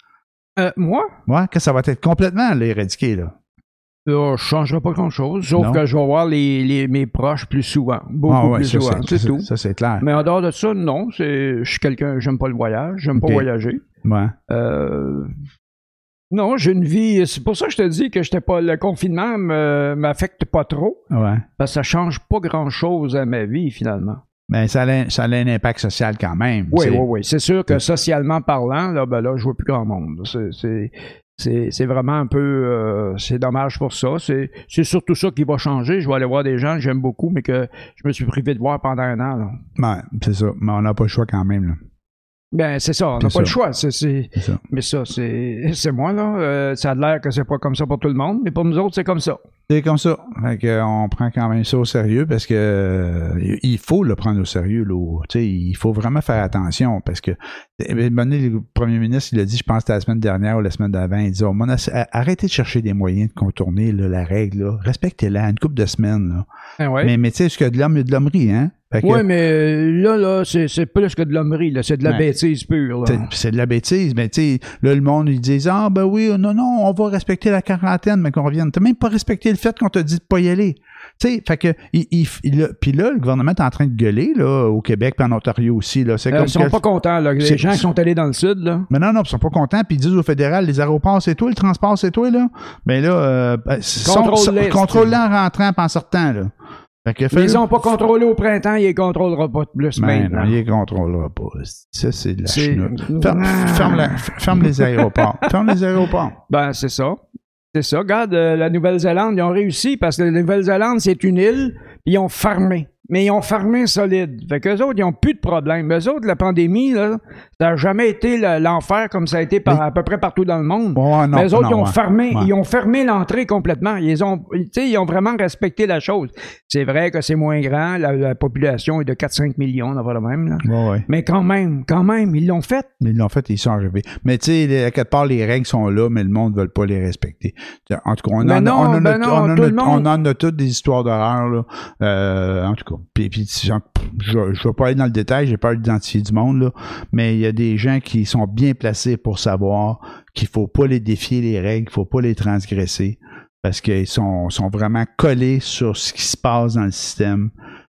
Speaker 2: Euh, moi?
Speaker 1: Ouais, que ça va être complètement éradiqué, là.
Speaker 2: Euh, je ne changerai pas grand-chose, sauf que je vais voir les, mes proches plus souvent, beaucoup
Speaker 1: ah ouais,
Speaker 2: plus
Speaker 1: ça,
Speaker 2: souvent, c'est tout.
Speaker 1: Ça, c'est clair.
Speaker 2: Mais en dehors de ça, non, je suis quelqu'un, j'aime pas le voyage, j'aime pas voyager.
Speaker 1: Ouais.
Speaker 2: Euh, non, j'ai une vie, c'est pour ça que je te dis que j'étais pas, le confinement m'affecte pas trop.
Speaker 1: Ouais.
Speaker 2: Parce que ça change pas grand-chose à ma vie, finalement.
Speaker 1: Mais ça a, ça a un impact social quand même.
Speaker 2: Oui, oui, oui. C'est sûr que socialement parlant, là, ben là, je vois plus grand monde. C'est, c'est vraiment un peu. Euh, c'est dommage pour ça. C'est surtout ça qui va changer. Je vais aller voir des gens que j'aime beaucoup, mais que je me suis privé de voir pendant un an.
Speaker 1: Ouais, c'est ça. Mais on n'a pas le choix quand même. Là.
Speaker 2: Ben, c'est ça, on n'a pas le choix. Mais ça, *laughs* c'est, moi, là. Euh, ça a l'air que c'est pas comme ça pour tout le monde, mais pour nous autres, c'est comme ça.
Speaker 1: C'est comme ça. Fait on prend quand même ça au sérieux parce que euh, il faut le prendre au sérieux. Là. Il faut vraiment faire attention parce que le premier ministre, il a dit, je pense que la semaine dernière ou la semaine d'avant, il dit oh, arrêtez de chercher des moyens de contourner la règle. Respectez-la une couple de semaines. Là.
Speaker 2: Ben
Speaker 1: mais, mais tu sais, ce que de l'homme, a de l'hommerie, hein?
Speaker 2: Oui, mais euh, là, là, c'est plus que de l'hommerie, là. C'est de la bêtise pure,
Speaker 1: C'est de la bêtise, mais tu sais, là, le monde, ils disent, ah, ben oui, non, non, on va respecter la quarantaine, mais qu'on revienne. T'as même pas respecté le fait qu'on t'a dit de pas y aller. Tu sais, fait que, il, il, puis là, le gouvernement est en train de gueuler, là, au Québec et en Ontario aussi, là.
Speaker 2: Euh, ils sont pas contents, là. Les gens qui sont allés dans le sud, là.
Speaker 1: Mais non, non, ils sont pas contents, puis ils disent au fédéral, les aéroports, c'est toi, le transport, c'est toi, là. Mais là, euh, ben, contrôle-les en rentrant et en sortant, là.
Speaker 2: Ils n'ont pas contrôlé au printemps, ils les contrôleront pas de plus
Speaker 1: ben Non, ils les contrôleront pas. Ça, c'est de la ferme, ferme, ferme, les aéroports. *laughs* ferme les aéroports.
Speaker 2: Ben, c'est ça. C'est ça. Regarde, euh, la Nouvelle-Zélande, ils ont réussi parce que la Nouvelle-Zélande, c'est une île, puis ils ont fermé mais ils ont fermé solide. Fait qu'eux autres, ils n'ont plus de problème. Eux autres, la pandémie, là, ça n'a jamais été l'enfer comme ça a été par, à peu près partout dans le monde. mais eux autres, ils ont fermé, ils ont fermé l'entrée complètement. Ils ont, ils ont vraiment respecté la chose. C'est vrai que c'est moins grand, la, population est de 4-5 millions, on va le même. Là. Mais quand même, quand même, ils l'ont fait.
Speaker 1: Ils l'ont fait, ils sont arrivés. Mais tu sais, à quelque part, les règles sont là, mais le monde ne veut pas les respecter. En tout cas, on, en, on, on, en a toutes des histoires d'horreur, euh, en tout cas. Puis, je ne vais pas aller dans le détail, j'ai pas d'identifier du monde, là, mais il y a des gens qui sont bien placés pour savoir qu'il faut pas les défier les règles, qu'il faut pas les transgresser, parce qu'ils sont, sont vraiment collés sur ce qui se passe dans le système,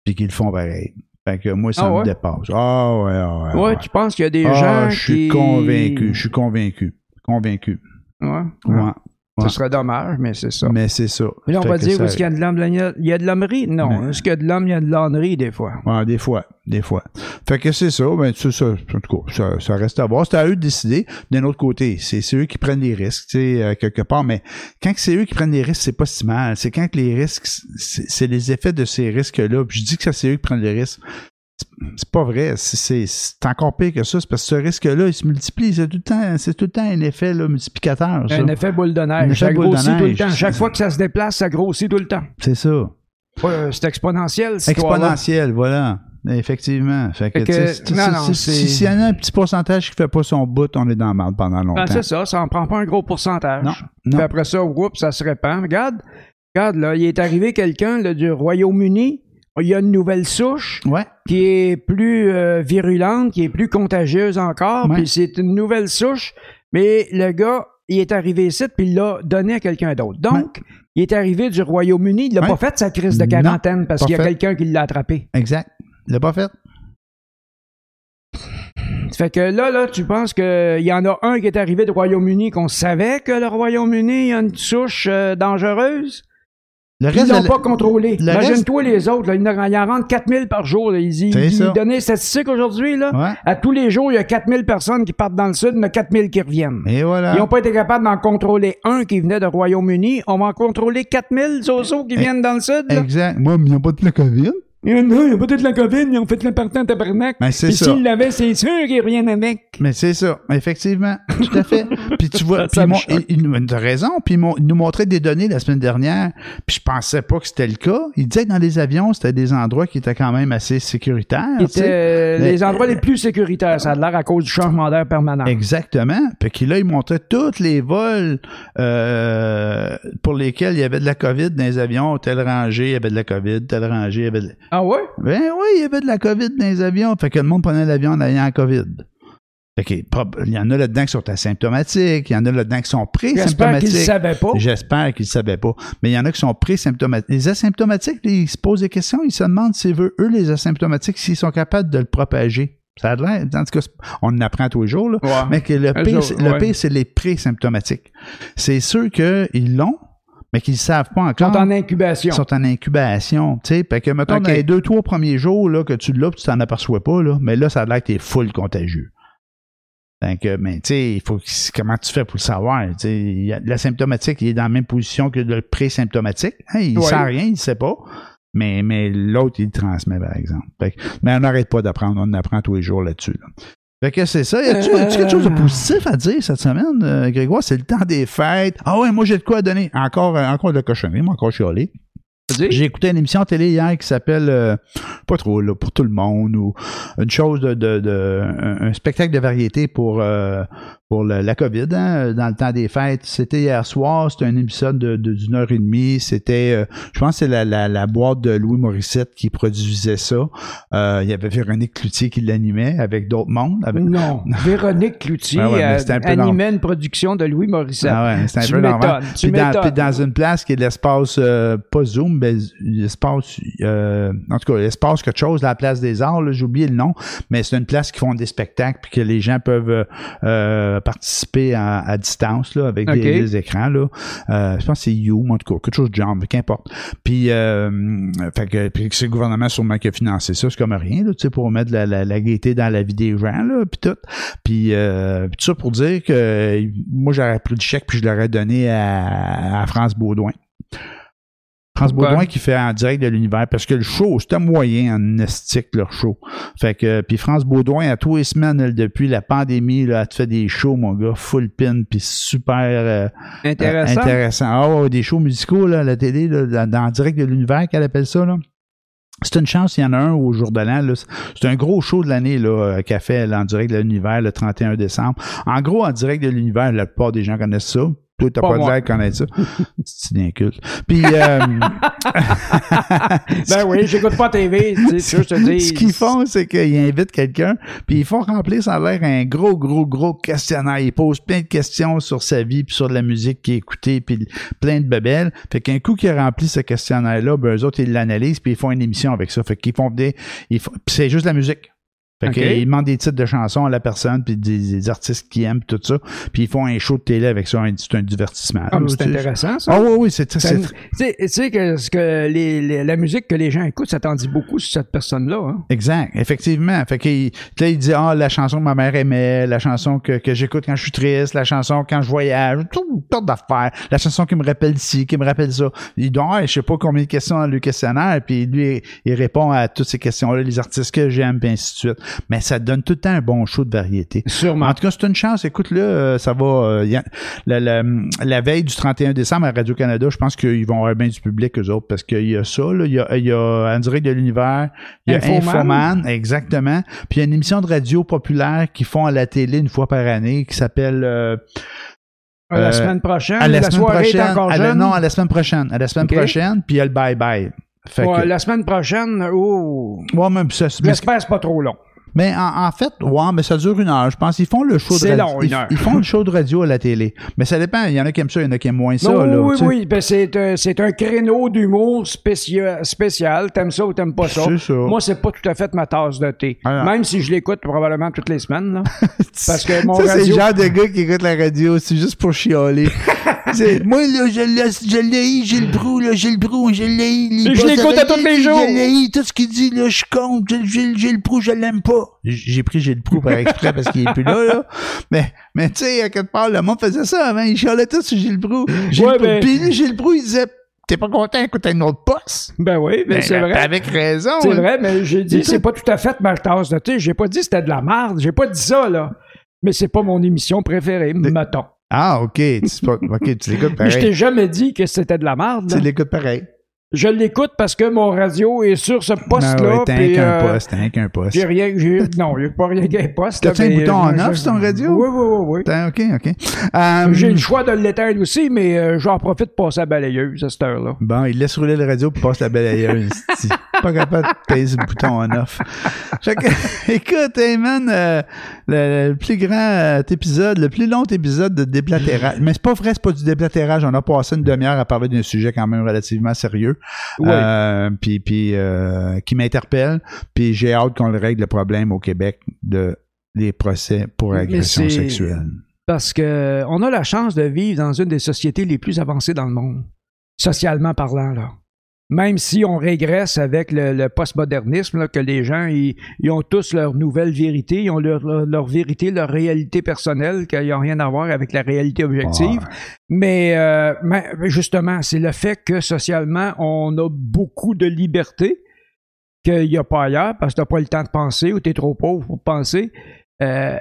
Speaker 1: puis qu'ils le font pareil. Fait que moi, ça ah me dépasse. Ah ouais, ah
Speaker 2: ouais, ouais. tu penses qu'il y a des ah, gens
Speaker 1: je suis convaincu, je suis convaincu. Convaincu.
Speaker 2: Ouais. ouais. Ce serait dommage, mais c'est ça.
Speaker 1: Mais c'est ça.
Speaker 2: Mais on va dire, est-ce qu'il y a de l'homme, il y a de l'hommerie? Non. Est-ce qu'il y a de l'homme, il y a de l'honnerie, des fois?
Speaker 1: Ouais, des fois. Des fois. Fait que c'est ça. Ben, ça, ça, en tout cas, ça, reste à voir. C'est à eux de décider. D'un autre côté, c'est eux qui prennent les risques, tu sais, euh, quelque part. Mais quand c'est eux qui prennent les risques, c'est pas si mal. C'est quand les risques, c'est les effets de ces risques-là. Puis je dis que c'est eux qui prennent les risques c'est pas vrai. C'est encore pire que ça. C'est parce que ce risque-là, il se multiplie. C'est tout le temps, c'est tout le temps un effet là, multiplicateur.
Speaker 2: Un effet boule de neige. ça grossit tout le temps. Chaque fois que ça se déplace, ça grossit tout le temps.
Speaker 1: C'est ça.
Speaker 2: c'est exponentiel.
Speaker 1: Exponentiel, voilà. Effectivement. Fait que, y en a un petit pourcentage qui fait pas son bout, on est dans le mal pendant longtemps. Ben,
Speaker 2: c'est ça, ça en prend pas un gros pourcentage.
Speaker 1: Non.
Speaker 2: Puis après ça, oups, ça se répand. Regarde, regarde, là, il est arrivé quelqu'un du Royaume-Uni il y a une nouvelle souche qui est plus euh, virulente, qui est plus contagieuse encore, puis c'est une nouvelle souche, mais le gars, il est arrivé ici, puis il l'a donné à quelqu'un d'autre. Donc, il est arrivé du Royaume-Uni, il n'a pas fait sa crise de quarantaine parce qu'il y a quelqu'un qui l'a attrapé.
Speaker 1: Exact. Il l'a pas fait.
Speaker 2: Fait que là, là, tu penses qu'il y en a un qui est arrivé du Royaume-Uni qu'on savait que le Royaume-Uni a une souche euh, dangereuse?
Speaker 1: Le
Speaker 2: Puis ils
Speaker 1: reste,
Speaker 2: l'ont pas contrôlé.
Speaker 1: le
Speaker 2: Imagine-toi les autres, là, ils en, ils en rentrent 4000 par jour. là. Ils, ils, donnaient les statistiques aujourd'hui. là.
Speaker 1: Ouais.
Speaker 2: À tous les jours, il y a 4000 personnes qui partent dans le sud, il y en a 4000 qui reviennent.
Speaker 1: Et voilà.
Speaker 2: Ils n'ont pas été capables d'en contrôler un qui venait de Royaume-Uni. On va en contrôler 4000 zozo qui viennent dans le sud. là.
Speaker 1: Exact. Moi, ils n'ont pas de la COVID.
Speaker 2: Il y en a, il y a peut-être la COVID, ils ont fait l'important tabarnak.
Speaker 1: Ben, c'est
Speaker 2: Puis
Speaker 1: ça.
Speaker 2: s'ils l'avaient, c'est sûr qu'ils reviennent avec.
Speaker 1: Mais c'est ça, effectivement, tout à fait. *laughs* Puis tu vois,
Speaker 2: Ça,
Speaker 1: puis ils raison, puis ils, nous montraient des données la semaine dernière, puis je pensais pas que c'était le cas. Ils disaient que dans les avions, c'était des endroits qui étaient quand même assez sécuritaires.
Speaker 2: Qui étaient euh,
Speaker 1: Mais-
Speaker 2: les endroits les plus sécuritaires. Ça a l'air à cause du changement d'air permanent.
Speaker 1: Exactement. Puis là, ils montraient tous les vols euh, pour lesquels il y avait de la COVID dans les avions. Telle rangée, il y avait de la COVID. Telle rangée, il y avait de la...
Speaker 2: Ah ouais?
Speaker 1: Ben oui, il y avait de la COVID dans les avions. Fait que le monde prenait l'avion en ayant la COVID. Fait que, il y en a là-dedans qui sont asymptomatiques, il y en a là-dedans qui sont
Speaker 2: J'espère qu'ils ne
Speaker 1: pré-symptomatiques.
Speaker 2: savaient pas.
Speaker 1: J'espère qu'ils ne savaient pas. Mais il y en a qui sont pré-symptomatiques. Les asymptomatiques, ils se posent des questions, ils se demandent si eux, eux, les asymptomatiques, s'ils sont capables de le propager. Ça a l'air, en tout cas, on en apprend tous les jours, là.
Speaker 2: Ouais.
Speaker 1: Mais que le pire, c'est les pré-symptomatiques. C'est ceux qu'ils l'ont, mais qu'ils ne savent pas
Speaker 2: Ils
Speaker 1: encore.
Speaker 2: sont en incubation.
Speaker 1: Ils sont en incubation, tu sais. Fait que, mettons, dans les deux, trois premiers jours, là, que tu l'as, tu t'en aperçois pas, là, mais là, ça a l'air que t'es full contagieux. Que, mais, tu sais, il faut, que- comment tu fais pour le savoir, tu sais? L'asymptomatique, il est dans la même position que le pré-symptomatique. Hein, il
Speaker 2: Ouais.
Speaker 1: sent rien, il sait pas. Mais, mais l'autre, il le transmet, par exemple. Fait que- mais on n'arrête pas d'apprendre, on apprend tous les jours là-dessus, là. Fait que c'est ça. Y a-tu a-tu quelque chose de positif à dire cette semaine, euh, Grégoire? C'est le temps des fêtes. Ah ouais, moi j'ai de quoi donner. Encore, euh, encore de la cochonnerie, moi encore chialé. J'ai écouté une émission télé hier qui s'appelle euh, pas trop là pour tout le monde ou une chose de, de, de- un, un spectacle de variété pour euh, pour le- la COVID hein, dans le temps des fêtes. C'était hier soir, c'était un épisode de de- d'une heure et demie. C'était euh, je pense que c'est la, la, la boîte de Louis Morissette qui produisait ça. Euh, il y avait Véronique Cloutier qui l'animait avec d'autres mondes. Avec...
Speaker 2: Non. Véronique Cloutier *laughs*
Speaker 1: Ah ouais,
Speaker 2: euh,
Speaker 1: un peu
Speaker 2: animait une production de Louis Morissette.
Speaker 1: Ah ouais, c'est un
Speaker 2: Tu
Speaker 1: peu normal. Puis puis dans une place qui est l'espace, euh, pas Zoom, mais l'espace, euh, en tout cas, l'espace quelque chose, la place des arts, j'ai oublié le nom, mais c'est une place qui font des spectacles puis que les gens peuvent euh, euh, participer à, à distance, là, avec des, des écrans, là. Euh, je pense que c'est You, en tout cas, quelque chose de genre, mais qu'importe. Puis, fait que, puis que c'est le gouvernement sûrement qui a financé ça, c'est comme rien, là, tu sais, pour mettre la, la, la gaieté dans la vie des gens, là, puis tout. Puis, tout ça pour dire que moi, j'aurais pris le chèque puis je l'aurais donné à, à France Baudouin. France? Baudouin qui fait en direct de l'univers parce que le show, c'était moyen en estique leur show. Fait que puis France Baudouin à tous les semaines elle, depuis la pandémie là, elle te fait des shows mon gars full pin puis super euh,
Speaker 2: Intéressant.
Speaker 1: euh, intéressant. Ah ouais, des shows musicaux là, à la télé là, dans, en direct de l'univers qu'elle appelle ça là. C'est une chance, il y en a un au jour de l'an. C'est un gros show de l'année là, euh, qu'elle fait en direct de l'univers le 31 décembre. En gros, en direct de l'univers, la plupart des gens connaissent ça. Toi, t'as
Speaker 2: Pas
Speaker 1: pas, de
Speaker 2: moi.
Speaker 1: l'air de connaître ça. *laughs* C'est bien culte. Puis, euh, *laughs*
Speaker 2: Ben oui, j'écoute pas TV, tu sais, je te *laughs* dis.
Speaker 1: ce qu'ils font, c'est qu'ils invitent quelqu'un, puis ils font remplir, ça a l'air un gros, gros, gros questionnaire. Ils posent plein de questions sur sa vie, puis sur la musique qu'il a écoutée, puis plein de bebelles. Fait qu'un coup qu'ils rempli ce questionnaire-là, ben eux autres, ils l'analysent, puis ils font une émission avec ça. Fait qu'ils font des... Ils font, c'est juste la musique. Fait
Speaker 2: Ok.
Speaker 1: qu'ils demandent des titres de chansons à la personne, puis des, des artistes qui aiment, tout ça. Puis ils font un show de télé avec ça. C'est un divertissement.
Speaker 2: Ah, c'est intéressant, ça.
Speaker 1: Ah oui, oui, c'est... c'est-
Speaker 2: Tu sais- que, ce que les, les- la musique que les gens écoutent, ça t'en dit beaucoup sur cette personne-là. Hein?
Speaker 1: Exact, effectivement. Fait qu'il là, il dit Ah, la chanson que ma mère aimait, la chanson que, que j'écoute quand je suis triste, la chanson quand je voyage, tout sortes d'affaires, la chanson qui me rappelle ci, qui me rappelle ça. Il dit Ah, je sais pas combien de questions dans le questionnaire, puis lui, il répond à toutes ces questions-là, les artistes que j'aime, puis ainsi de suite. Mais ça donne tout le temps un bon show de variété.
Speaker 2: Sûrement.
Speaker 1: En tout cas, c'est une chance. Écoute-le, euh, ça va. euh, y a- la, la- la veille du 31 décembre à Radio-Canada, je pense qu'ils vont avoir bien du public, eux autres, parce qu'il y a ça, là, il y a, il y a En direct de l'univers, il y a
Speaker 2: Infoman.
Speaker 1: Infoman, exactement. Puis il y a une émission de radio populaire qu'ils font à la télé une fois par année qui s'appelle euh,
Speaker 2: À la
Speaker 1: euh,
Speaker 2: semaine prochaine,
Speaker 1: à la,
Speaker 2: la,
Speaker 1: semaine
Speaker 2: soirée
Speaker 1: prochaine.
Speaker 2: est encore
Speaker 1: à la- non, à la semaine prochaine. À la semaine prochaine, puis il y a le bye-bye.
Speaker 2: Ouais, La semaine prochaine, oh,
Speaker 1: ouais, même ça, mais
Speaker 2: j'espère que c'est pas trop long.
Speaker 1: Mais en, en fait, ouais, mais ça dure une heure. Je pense qu'ils font le show de
Speaker 2: C'est
Speaker 1: radio.
Speaker 2: long, une
Speaker 1: ils,
Speaker 2: heure.
Speaker 1: ils font le show de radio à la télé. Mais ça dépend. Il y en a qui aiment ça, il y en a qui aiment moins ça.
Speaker 2: Non,
Speaker 1: là,
Speaker 2: oui,
Speaker 1: sais.
Speaker 2: oui, ben c'est un, c'est un créneau d'humour spécial, spécial. T'aimes ça ou t'aimes pas ça?
Speaker 1: C'est ça.
Speaker 2: Moi, c'est pas tout à fait ma tasse de thé.
Speaker 1: Ah.
Speaker 2: Même si je l'écoute probablement toutes les semaines. Là. *laughs* Parce que mon
Speaker 1: ça, c'est le
Speaker 2: radio...
Speaker 1: genre de gars qui écoute la radio, c'est juste pour chialer. *laughs* Moi, là, je l'ai, j'ai le brou, là, j'ai le brou, je l'ai.
Speaker 2: Je l'écoute à tous les jours.
Speaker 1: Je l'ai, tout ce qu'il dit, là, je compte, j'ai- le brou, je l'aime pas. J'ai pris j'ai le brou par exprès parce qu'il est plus là, là. Mais, mais tu sais, à quelque part, le monde faisait ça avant, il chialait tout sur Gilles Brou. Gilles
Speaker 2: Ouais, ben-
Speaker 1: Puis Gilles Brou, il disait, t'es pas content, écoute un autre poste.
Speaker 2: Ben oui, mais
Speaker 1: Ben,
Speaker 2: c'est vrai.
Speaker 1: Avec raison.
Speaker 2: C'est
Speaker 1: hein.
Speaker 2: vrai, mais j'ai dit, c'est pas tout à fait ma tasse de thé. J'ai pas dit que c'était de la merde. J'ai pas dit ça, là. Mais c'est pas mon émission préférée, mettons.
Speaker 1: Ah, OK. Tu, tu l'écoutes
Speaker 2: Mais je
Speaker 1: pareil.
Speaker 2: t'ai jamais dit que c'était de la merde.
Speaker 1: Tu l'écoutes pareil.
Speaker 2: Je l'écoute parce que mon radio est sur ce poste-là.
Speaker 1: ouais, t'as
Speaker 2: puis,
Speaker 1: rien qu'un
Speaker 2: euh,
Speaker 1: poste, t'as qu'un poste.
Speaker 2: J'ai rien, j'ai, non, a pas rien qu'un poste.
Speaker 1: T'as-tu un bouton en off sur ton radio?
Speaker 2: Oui, oui, oui, oui.
Speaker 1: OK, OK. Euh,
Speaker 2: J'ai le choix de l'éteindre aussi, mais euh, j'en profite pour passer à la balayeuse à cette heure-là.
Speaker 1: Bon, il laisse rouler le radio puis passe la balayeuse. *laughs* Pas capable de peser le bouton en off. Que, *laughs* écoute, hey man, euh, le, le plus grand euh, épisode, le plus long épisode de déblatérage. Mais c'est pas vrai, c'est pas du déblatérage. On a passé une demi-heure à parler d'un sujet quand même relativement sérieux.
Speaker 2: Ouais.
Speaker 1: Euh, puis, puis euh, qui m'interpelle. Puis j'ai hâte qu'on le règle le problème au Québec de les procès pour agression sexuelle.
Speaker 2: Parce que on a la chance de vivre dans une des sociétés les plus avancées dans le monde, socialement parlant, là. Même si on régresse avec le, le postmodernisme, que les gens, ils, ils ont tous leur nouvelle vérité, ils ont leur, leur, leur vérité, leur réalité personnelle, qu'ils n'ont rien à voir avec la réalité objective. Mais, euh, mais justement, c'est le fait que socialement, on a beaucoup de liberté qu'il n'y a pas ailleurs parce que tu n'as pas le temps de penser ou tu es trop pauvre pour penser. Euh,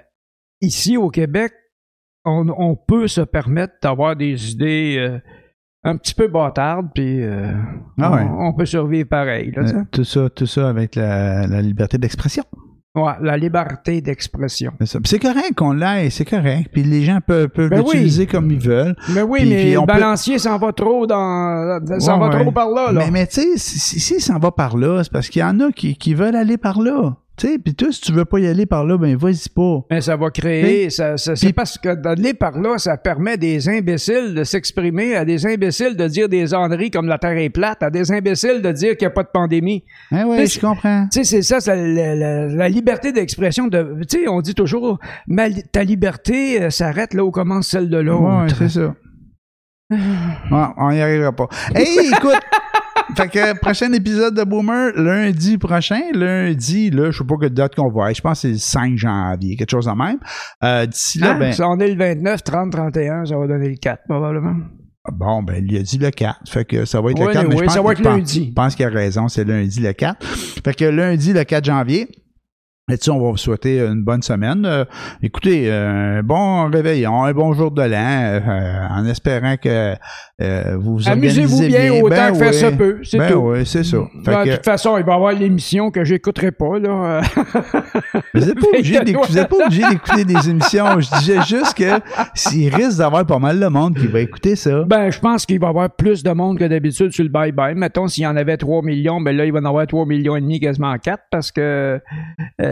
Speaker 2: ici, au Québec, on, on peut se permettre d'avoir des idées euh, un petit peu bâtardes, puis euh,
Speaker 1: Ah
Speaker 2: on,
Speaker 1: ouais.
Speaker 2: on peut survivre pareil. là,
Speaker 1: Euh, tout ça, tout ça avec la, la liberté d'expression.
Speaker 2: Ouais, la liberté d'expression.
Speaker 1: C'est correct qu'on l'aille, c'est correct. Puis les gens peuvent, peuvent
Speaker 2: Ben oui.
Speaker 1: l'utiliser comme ils veulent.
Speaker 2: Mais oui,
Speaker 1: Puis-
Speaker 2: mais
Speaker 1: puis
Speaker 2: le
Speaker 1: peut-
Speaker 2: balancier s'en va trop dans. s'en
Speaker 1: Ouais,
Speaker 2: va
Speaker 1: ouais.
Speaker 2: trop par là, là.
Speaker 1: Mais, mais tu sais, si, si, si ça va par là, c'est parce qu'il y en a qui, qui veulent aller par là. Tu sais, puis toi, si tu veux pas y aller par là, ben vas-y pas.
Speaker 2: Mais ça va créer, ça, ça- c'est parce que d'aller par là, ça permet des imbéciles de s'exprimer, à des imbéciles de dire des âneries comme la Terre est plate, à des imbéciles de dire qu'il n'y a pas de pandémie.
Speaker 1: Ouais,
Speaker 2: Mais
Speaker 1: je comprends.
Speaker 2: Tu sais, c'est ça, c'est la, la- la liberté d'expression. De, tu sais, on dit toujours, Ma ta liberté euh, s'arrête là où commence celle de l'autre.
Speaker 1: Ouais, c'est ça. *sighs* On y arrivera pas. Hey, écoute! Fait que prochain épisode de Boomer, lundi prochain. Lundi, là, je sais pas quelle date qu'on va. Je pense que c'est le 5 janvier, quelque chose de même. Euh, D'ici là,
Speaker 2: Hein?
Speaker 1: ben.
Speaker 2: Ça, on est le 29, 30, 31, ça va donner le 4, probablement.
Speaker 1: Bon, ben, il a dit le 4. Fait que ça va être le 4. mais
Speaker 2: oui,
Speaker 1: je pense
Speaker 2: ça va être lundi.
Speaker 1: Je pense qu'il a raison, c'est lundi le 4. Fait que lundi le 4 janvier. Là-dessus, on va vous souhaiter une bonne semaine. Euh, écoutez, euh, un bon réveillon, un bon jour de l'an, euh, en espérant que vous vous
Speaker 2: Amusez-vous bien, autant
Speaker 1: Ben
Speaker 2: que faire
Speaker 1: oui.
Speaker 2: se peut, c'est
Speaker 1: Ben
Speaker 2: tout.
Speaker 1: oui, c'est ça.
Speaker 2: Ben,
Speaker 1: que-
Speaker 2: De toute façon, il va y avoir l'émission que j'écouterai pas, là. *laughs*
Speaker 1: Vous n'êtes pas, obligé d'écouter- des émissions. Je disais juste que s'il risque d'avoir pas mal de monde qui va écouter ça.
Speaker 2: Ben, je pense qu'il va y avoir plus de monde que d'habitude sur le bye-bye. Mettons, s'il y en avait 3 millions, ben là, il va y en avoir 3 millions et demi, quasiment 4, parce que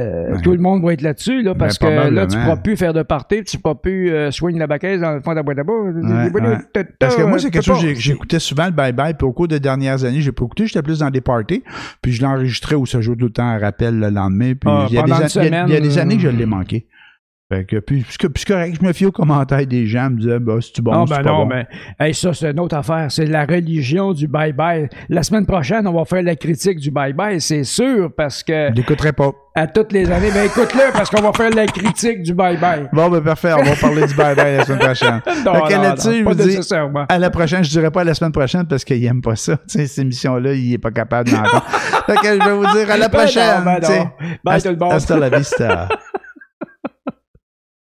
Speaker 2: euh,
Speaker 1: Ouais.
Speaker 2: tout le monde va être là-dessus, là, parce
Speaker 1: Ben,
Speaker 2: que là, tu
Speaker 1: probablement.
Speaker 2: pourras plus faire de party, tu pourras plus euh, soigner la baquette dans le fond de la boîte à bas.
Speaker 1: Ouais, ouais. Parce que moi, c'est quelque chose que j'écoutais souvent le bye-bye, puis au cours des dernières années, j'ai pas écouté, j'étais plus dans des parties, puis je l'enregistrais ou ça joue tout le temps à rappel le lendemain, puis
Speaker 2: Ah,
Speaker 1: il, y a des, il y a- il y a
Speaker 2: semaine,
Speaker 1: des années que je
Speaker 2: euh,
Speaker 1: l'ai manqué. Fait que, puis, puis correct, je me fie aux commentaires des gens, me disaient, bah, c'est-tu bon, c'est
Speaker 2: ben
Speaker 1: pas
Speaker 2: non,
Speaker 1: bon.
Speaker 2: mais hey, ça, c'est une autre affaire. C'est la religion du bye-bye. La semaine prochaine, on va faire la critique du bye-bye, c'est sûr, parce que
Speaker 1: Je l'écouterai pas.
Speaker 2: à toutes les années, ben écoute-le, parce qu'on va faire la critique du bye-bye.
Speaker 1: Bon, ben parfait, on va parler du bye-bye la semaine prochaine. *laughs*
Speaker 2: Non,
Speaker 1: fait
Speaker 2: non, non,
Speaker 1: je
Speaker 2: pas
Speaker 1: vous dis,
Speaker 2: nécessairement.
Speaker 1: à la prochaine, je dirais pas à la semaine prochaine parce qu'il aime pas ça. Tu sais, cette émission-là, il est pas capable d'entendre. *laughs* fait que je vais vous dire à la
Speaker 2: Ben non,
Speaker 1: prochaine.
Speaker 2: ben non.
Speaker 1: sais.
Speaker 2: Bye tout le monde.
Speaker 1: Hasta la vista. *laughs*